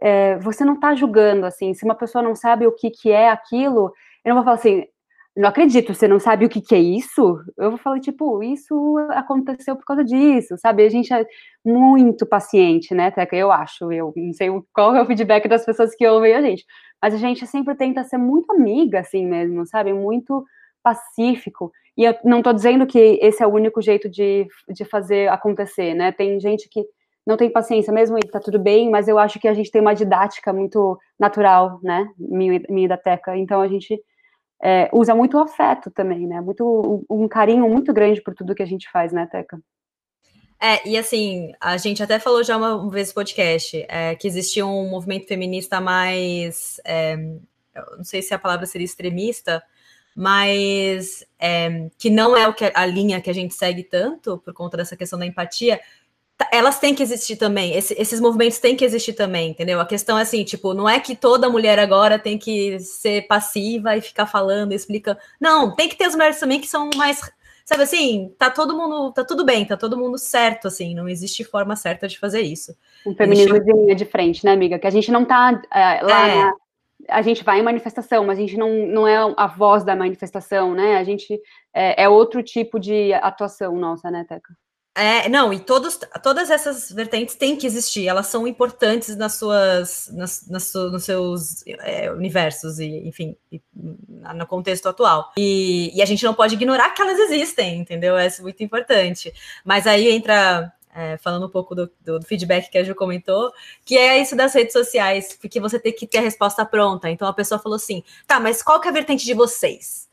é, você não está julgando, assim, se uma pessoa não sabe o que, que é aquilo, eu não vou falar assim, não acredito, você não sabe o que, que é isso? Eu vou falar, tipo, isso aconteceu por causa disso, sabe? A gente é muito paciente, né, Teca? Eu acho, eu não sei qual é o feedback das pessoas que ouvem a gente, mas a gente sempre tenta ser muito amiga, assim mesmo, sabe? Muito pacífico. E eu não estou dizendo que esse é o único jeito de, de fazer acontecer, né? Tem gente que não tem paciência mesmo e tá tudo bem, mas eu acho que a gente tem uma didática muito natural, né, minha, minha da Teca, então a gente é, usa muito afeto também, né, muito, um, carinho muito grande por tudo que a gente faz, né, Teca? É, e assim, a gente até falou já uma vez no podcast é, que existia um movimento feminista mais, é, não sei se a palavra seria extremista, mas é, que não é o que a linha que a gente segue tanto por conta dessa questão da empatia, elas têm que existir também, Esse, esses movimentos têm que existir também, entendeu? A questão é assim, tipo, não é que toda mulher agora tem que ser passiva e ficar falando, explica. Não, tem que ter as mulheres também que são mais, sabe assim, tá todo mundo, tá tudo bem, tá todo mundo certo, assim, não existe forma certa de fazer isso. Um feminismo existe... de linha de frente, né, amiga? Que a gente não tá é, lá é. na, a gente vai em manifestação, mas a gente não, não é a voz da manifestação, né? A gente é, é outro tipo de atuação nossa, né, Teca? É, não, e todos, todas essas vertentes têm que existir, elas são importantes nas suas, nas, nas nos seus é, universos, e, enfim, e, no contexto atual. E, e, a gente não pode ignorar que elas existem, entendeu? É muito importante. Mas aí entra, é, falando um pouco do, do, do, feedback que a Ju comentou, que é isso das redes sociais, porque você tem que ter a resposta pronta. Então a pessoa falou assim: tá, mas qual que é a vertente de vocês?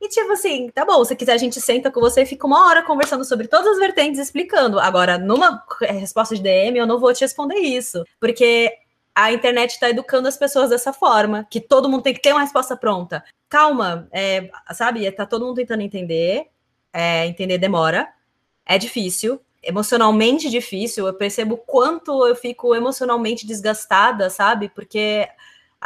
E tipo assim, tá bom, se quiser a gente senta com você e fica uma hora conversando sobre todas as vertentes, explicando. Agora, numa resposta de DM, eu não vou te responder isso, porque a internet está educando as pessoas dessa forma, que todo mundo tem que ter uma resposta pronta. Calma, é, sabe? Tá todo mundo tentando entender, é, entender demora, é difícil, emocionalmente difícil. Eu percebo quanto eu fico emocionalmente desgastada, sabe? Porque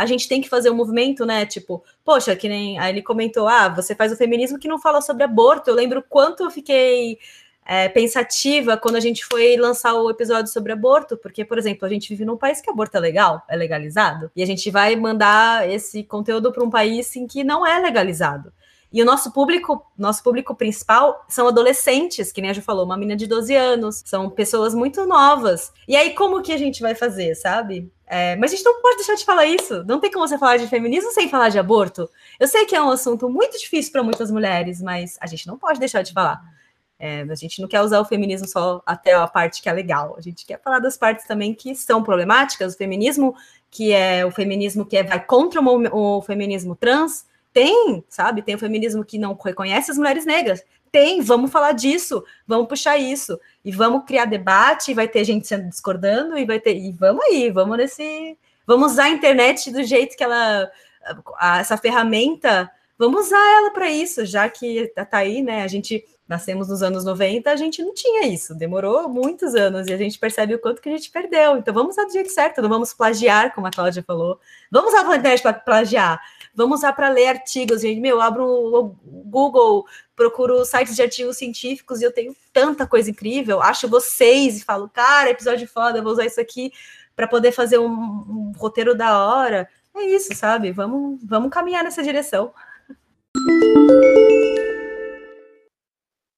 a gente tem que fazer um movimento, né? Tipo, poxa, que nem. Aí ele comentou: ah, você faz o feminismo que não fala sobre aborto. Eu lembro quanto eu fiquei é, pensativa quando a gente foi lançar o episódio sobre aborto, porque, por exemplo, a gente vive num país que aborto é legal, é legalizado, e a gente vai mandar esse conteúdo para um país em que não é legalizado. E o nosso público, nosso público principal são adolescentes, que nem a Ju falou, uma menina de 12 anos, são pessoas muito novas. E aí, como que a gente vai fazer, sabe? É, mas a gente não pode deixar de falar isso. Não tem como você falar de feminismo sem falar de aborto. Eu sei que é um assunto muito difícil para muitas mulheres, mas a gente não pode deixar de falar. É, a gente não quer usar o feminismo só até a parte que é legal. A gente quer falar das partes também que são problemáticas. O feminismo, que é o feminismo que é, vai contra o, o feminismo trans, tem, sabe? Tem o feminismo que não reconhece as mulheres negras. Tem, vamos falar disso, vamos puxar isso e vamos criar debate, vai ter gente sendo discordando e vai ter e vamos aí, vamos nesse, vamos usar a internet do jeito que ela essa ferramenta, vamos usar ela para isso, já que tá, tá aí, né? A gente nascemos nos anos 90, a gente não tinha isso, demorou muitos anos e a gente percebe o quanto que a gente perdeu. Então vamos do jeito certo, não vamos plagiar, como a Cláudia falou. Vamos usar a internet para plagiar, vamos usar para ler artigos, gente. Meu, eu abro o Google, procuro sites de artigos científicos e eu tenho tanta coisa incrível. Acho vocês e falo, cara, episódio foda, vou usar isso aqui para poder fazer um, um roteiro da hora. É isso, sabe? Vamos, vamos caminhar nessa direção.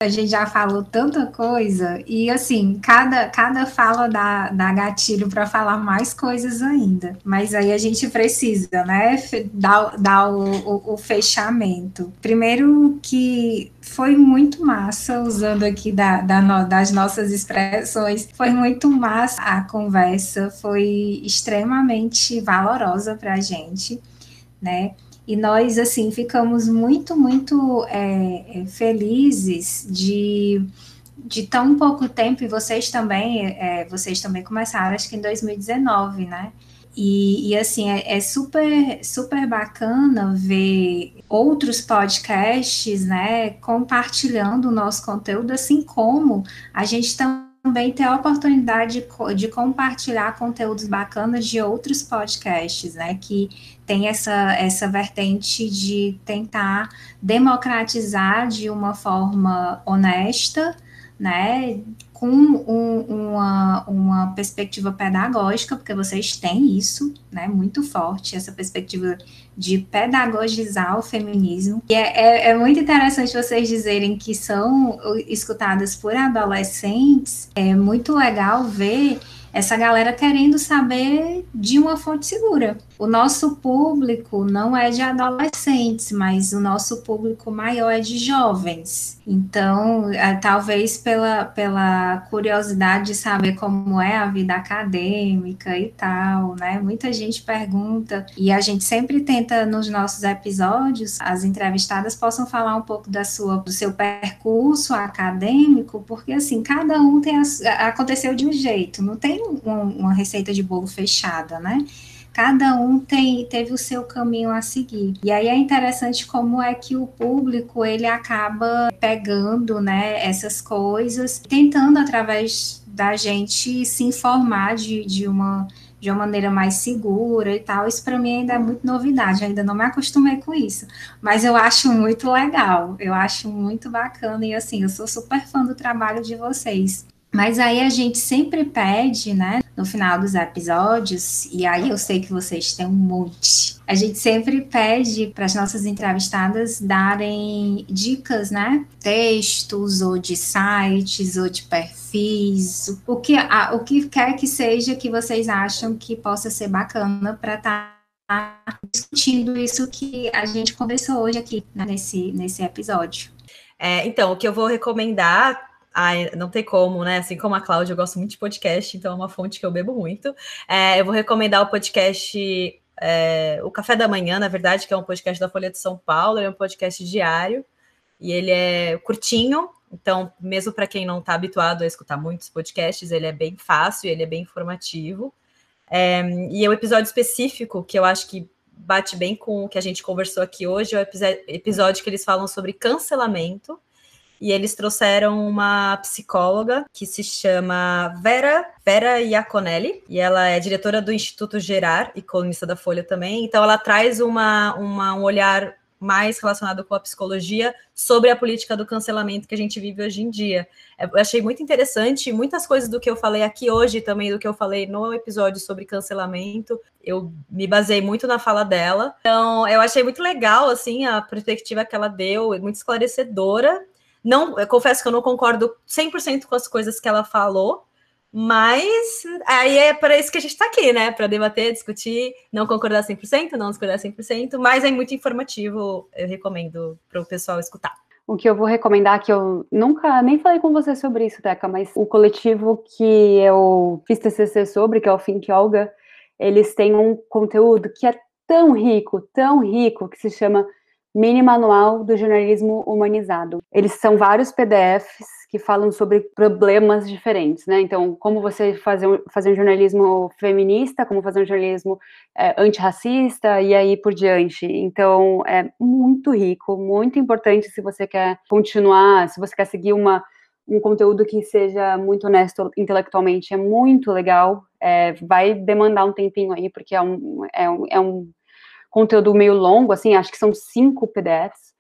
A gente já falou tanta coisa e assim, cada, cada fala dá, dá gatilho para falar mais coisas ainda. Mas aí a gente precisa, né, dar, dar o, o, o, fechamento. Primeiro que foi muito massa, usando aqui da, da das nossas expressões, foi muito massa a conversa, foi extremamente valorosa para a gente, né? E nós, assim, ficamos muito, muito é, é, felizes de, de tão pouco tempo, e vocês também, é, vocês também começaram, acho que em 2019, né? E, e, assim, é, é, super, super bacana ver outros podcasts, né, compartilhando o nosso conteúdo, assim como a gente também tem a oportunidade de, de compartilhar conteúdos bacanas de outros podcasts, né, que tem essa, essa vertente de tentar democratizar de uma forma honesta, né, com um, uma, uma perspectiva pedagógica, porque vocês têm isso, né, muito forte, essa perspectiva de pedagogizar o feminismo. E é, é, é muito interessante vocês dizerem que são escutadas por adolescentes, é muito legal ver essa galera querendo saber de uma fonte segura. O nosso público não é de adolescentes, mas o nosso público maior é de jovens. Então, é, talvez pela, pela curiosidade de saber como é a vida acadêmica e tal, né? Muita gente pergunta, e a gente sempre tenta nos nossos episódios, as entrevistadas possam falar um pouco da sua, do seu percurso acadêmico, porque assim, cada um tem a, aconteceu de um jeito, não tem um, uma receita de bolo fechada, né? cada um tem, teve o seu caminho a seguir. E aí é interessante como é que o público ele acaba pegando, né, essas coisas, tentando através da gente se informar de, de uma de uma maneira mais segura e tal. Isso para mim ainda é muito novidade, ainda não me acostumei com isso. Mas eu acho muito legal, eu acho muito bacana e assim, eu sou super fã do trabalho de vocês. Mas aí a gente sempre pede, né, no final dos episódios, e aí eu sei que vocês têm um monte. A gente sempre pede para as nossas entrevistadas darem dicas, né? Textos, ou de sites, ou de perfis, o que, a, o que quer que seja que vocês acham que possa ser bacana para estar tá discutindo isso que a gente conversou hoje aqui né, nesse, nesse episódio. É, então, o que eu vou recomendar Ai, não tem como, né? Assim como a Cláudia, eu gosto muito de podcast, então é uma fonte que eu bebo muito. É, eu vou recomendar o podcast é, O Café da Manhã, na verdade, que é um podcast da Folha de São Paulo, é um podcast diário e ele é curtinho, então, mesmo para quem não está habituado a escutar muitos podcasts, ele é bem fácil, ele é bem informativo. É, e é um episódio específico que eu acho que bate bem com o que a gente conversou aqui hoje, é o episódio que eles falam sobre cancelamento e eles trouxeram uma psicóloga que se chama Vera Vera Iaconelli, e ela é diretora do Instituto Gerar e colunista da Folha também. Então, ela traz uma, uma, um olhar mais relacionado com a psicologia sobre a política do cancelamento que a gente vive hoje em dia. É, eu achei muito interessante, muitas coisas do que eu falei aqui hoje, também do que eu falei no episódio sobre cancelamento, eu me basei muito na fala dela. Então, eu achei muito legal, assim, a perspectiva que ela deu, muito esclarecedora. Não, confesso que eu não concordo 100% com as coisas que ela falou, mas aí é para isso que a gente está aqui, né? Para debater, discutir, não concordar 100%, não discordar 100%, mas é muito informativo, eu recomendo para o pessoal escutar. O que eu vou recomendar, que eu nunca nem falei com você sobre isso, Teca, mas o coletivo que eu fiz TCC sobre, que é o Think Olga, eles têm um conteúdo que é tão rico, tão rico, que se chama Mini Manual do Jornalismo Humanizado. Eles são vários PDFs que falam sobre problemas diferentes, né? Então, como você fazer um, fazer um jornalismo feminista, como fazer um jornalismo é, antirracista e aí por diante. Então, é muito rico, muito importante se você quer continuar, se você quer seguir uma, um conteúdo que seja muito honesto intelectualmente, é muito legal. É, vai demandar um tempinho aí, porque é um, é um, é um conteúdo meio longo, assim, acho que são cinco PDFs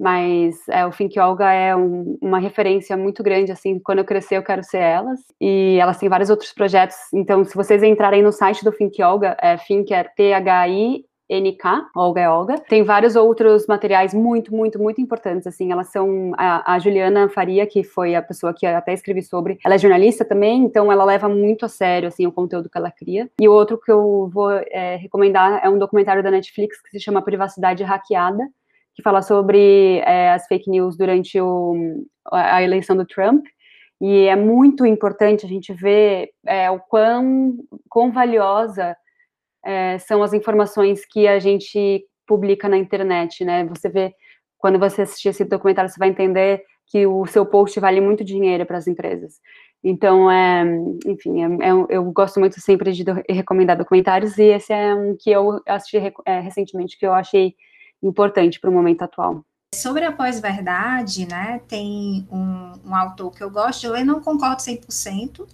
mas é, o Think Yoga é um, uma referência muito grande, assim, quando eu crescer eu quero ser elas, e elas têm vários outros projetos, então se vocês entrarem no site do Think Yoga, é Think é T-H-I, NK, Olga é Olga. Tem vários outros materiais muito, muito, muito importantes, assim, elas são, a, a, Juliana Faria, que foi a pessoa que até escrevi sobre, ela é jornalista também, então ela leva muito a sério, assim, o conteúdo que ela cria. E o outro que eu vou é, recomendar é um documentário da Netflix que se chama Privacidade Hackeada, que fala sobre é, as fake news durante o, a eleição do Trump. E é muito importante a gente ver é, o quão, quão valiosa é, são as informações que a gente publica na internet, né? Você vê, quando você assistir esse documentário, você vai entender que o seu post vale muito dinheiro para as empresas. Então, é, enfim, é, é, eu gosto muito sempre de do, recomendar documentários, e esse é um que eu assisti é, recentemente, que eu achei importante para o momento atual. Sobre a pós-verdade, né, tem um, um, autor que eu gosto de ler, não concordo 100%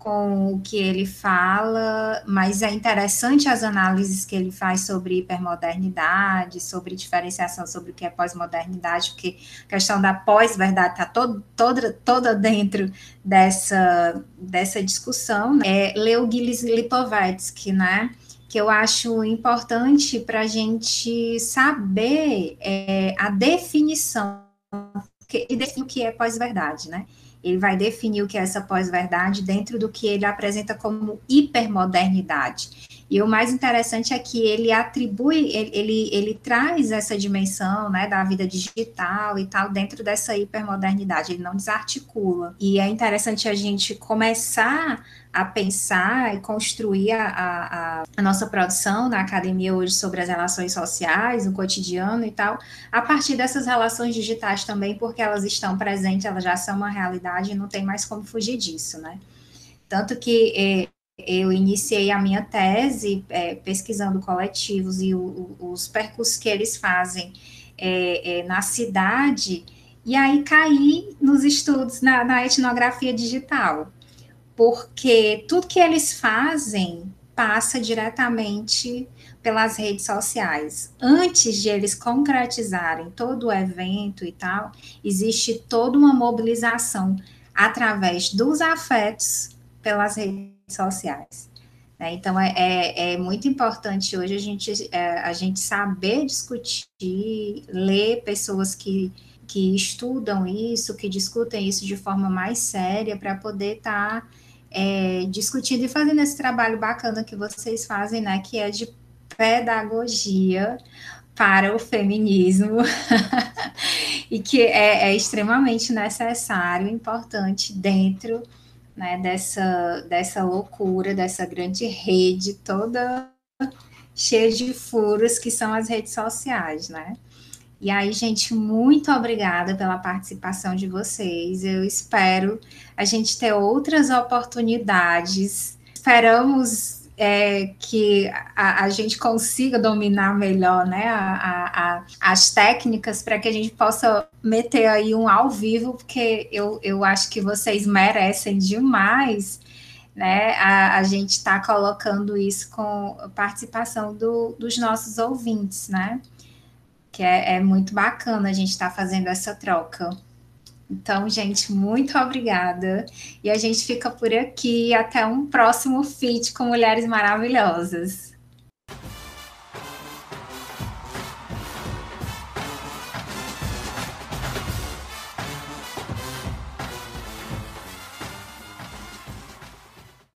com o que ele fala, mas é interessante as análises que ele faz sobre hipermodernidade, sobre diferenciação sobre o que é pós-modernidade, porque a questão da pós-verdade está toda, toda dentro dessa, dessa discussão. Né? É Leo Gilles Lipovetsky, né? que eu acho importante para a gente saber é, a definição, que, define o que é pós-verdade, né? Ele vai definir o que é essa pós-verdade dentro do que ele apresenta como hipermodernidade. E o mais interessante é que ele atribui, ele, ele, ele, traz essa dimensão né, da vida digital e tal dentro dessa hipermodernidade, ele não desarticula. E é interessante a gente começar a pensar e construir a, a, a, nossa produção na academia hoje sobre as relações sociais, o cotidiano e tal, a partir dessas relações digitais também, porque elas estão presentes, elas já são uma realidade e não tem mais como fugir disso, né? Tanto que eh, eu iniciei a minha tese eh, pesquisando coletivos e o, o, os percursos que eles fazem eh, na cidade, e aí caí nos estudos na, na etnografia digital porque tudo que eles fazem passa diretamente pelas redes sociais. Antes de eles concretizarem todo o evento e tal, existe toda uma mobilização através dos afetos pelas redes sociais. Né? Então, é, é, é, muito importante hoje a gente, é, a gente saber discutir, ler pessoas que, que estudam isso, que discutem isso de forma mais séria, para poder estar. Tá é, discutindo e fazendo esse trabalho bacana que vocês fazem, né, que é de pedagogia para o feminismo *laughs* e que é, é, extremamente necessário, importante dentro né, dessa, dessa loucura, dessa grande rede toda cheia de furos que são as redes sociais, né? E aí, gente, muito obrigada pela participação de vocês. Eu espero a gente ter outras oportunidades. Esperamos é, que a, a, gente consiga dominar melhor né, a, a, as técnicas para que a gente possa meter aí um ao vivo, porque eu, eu acho que vocês merecem demais né? A, a gente está colocando isso com participação do, dos nossos ouvintes, né? Que é, é muito bacana a gente estar tá fazendo essa troca. Então, gente, muito obrigada. E a gente fica por aqui. Até um próximo feat com mulheres maravilhosas.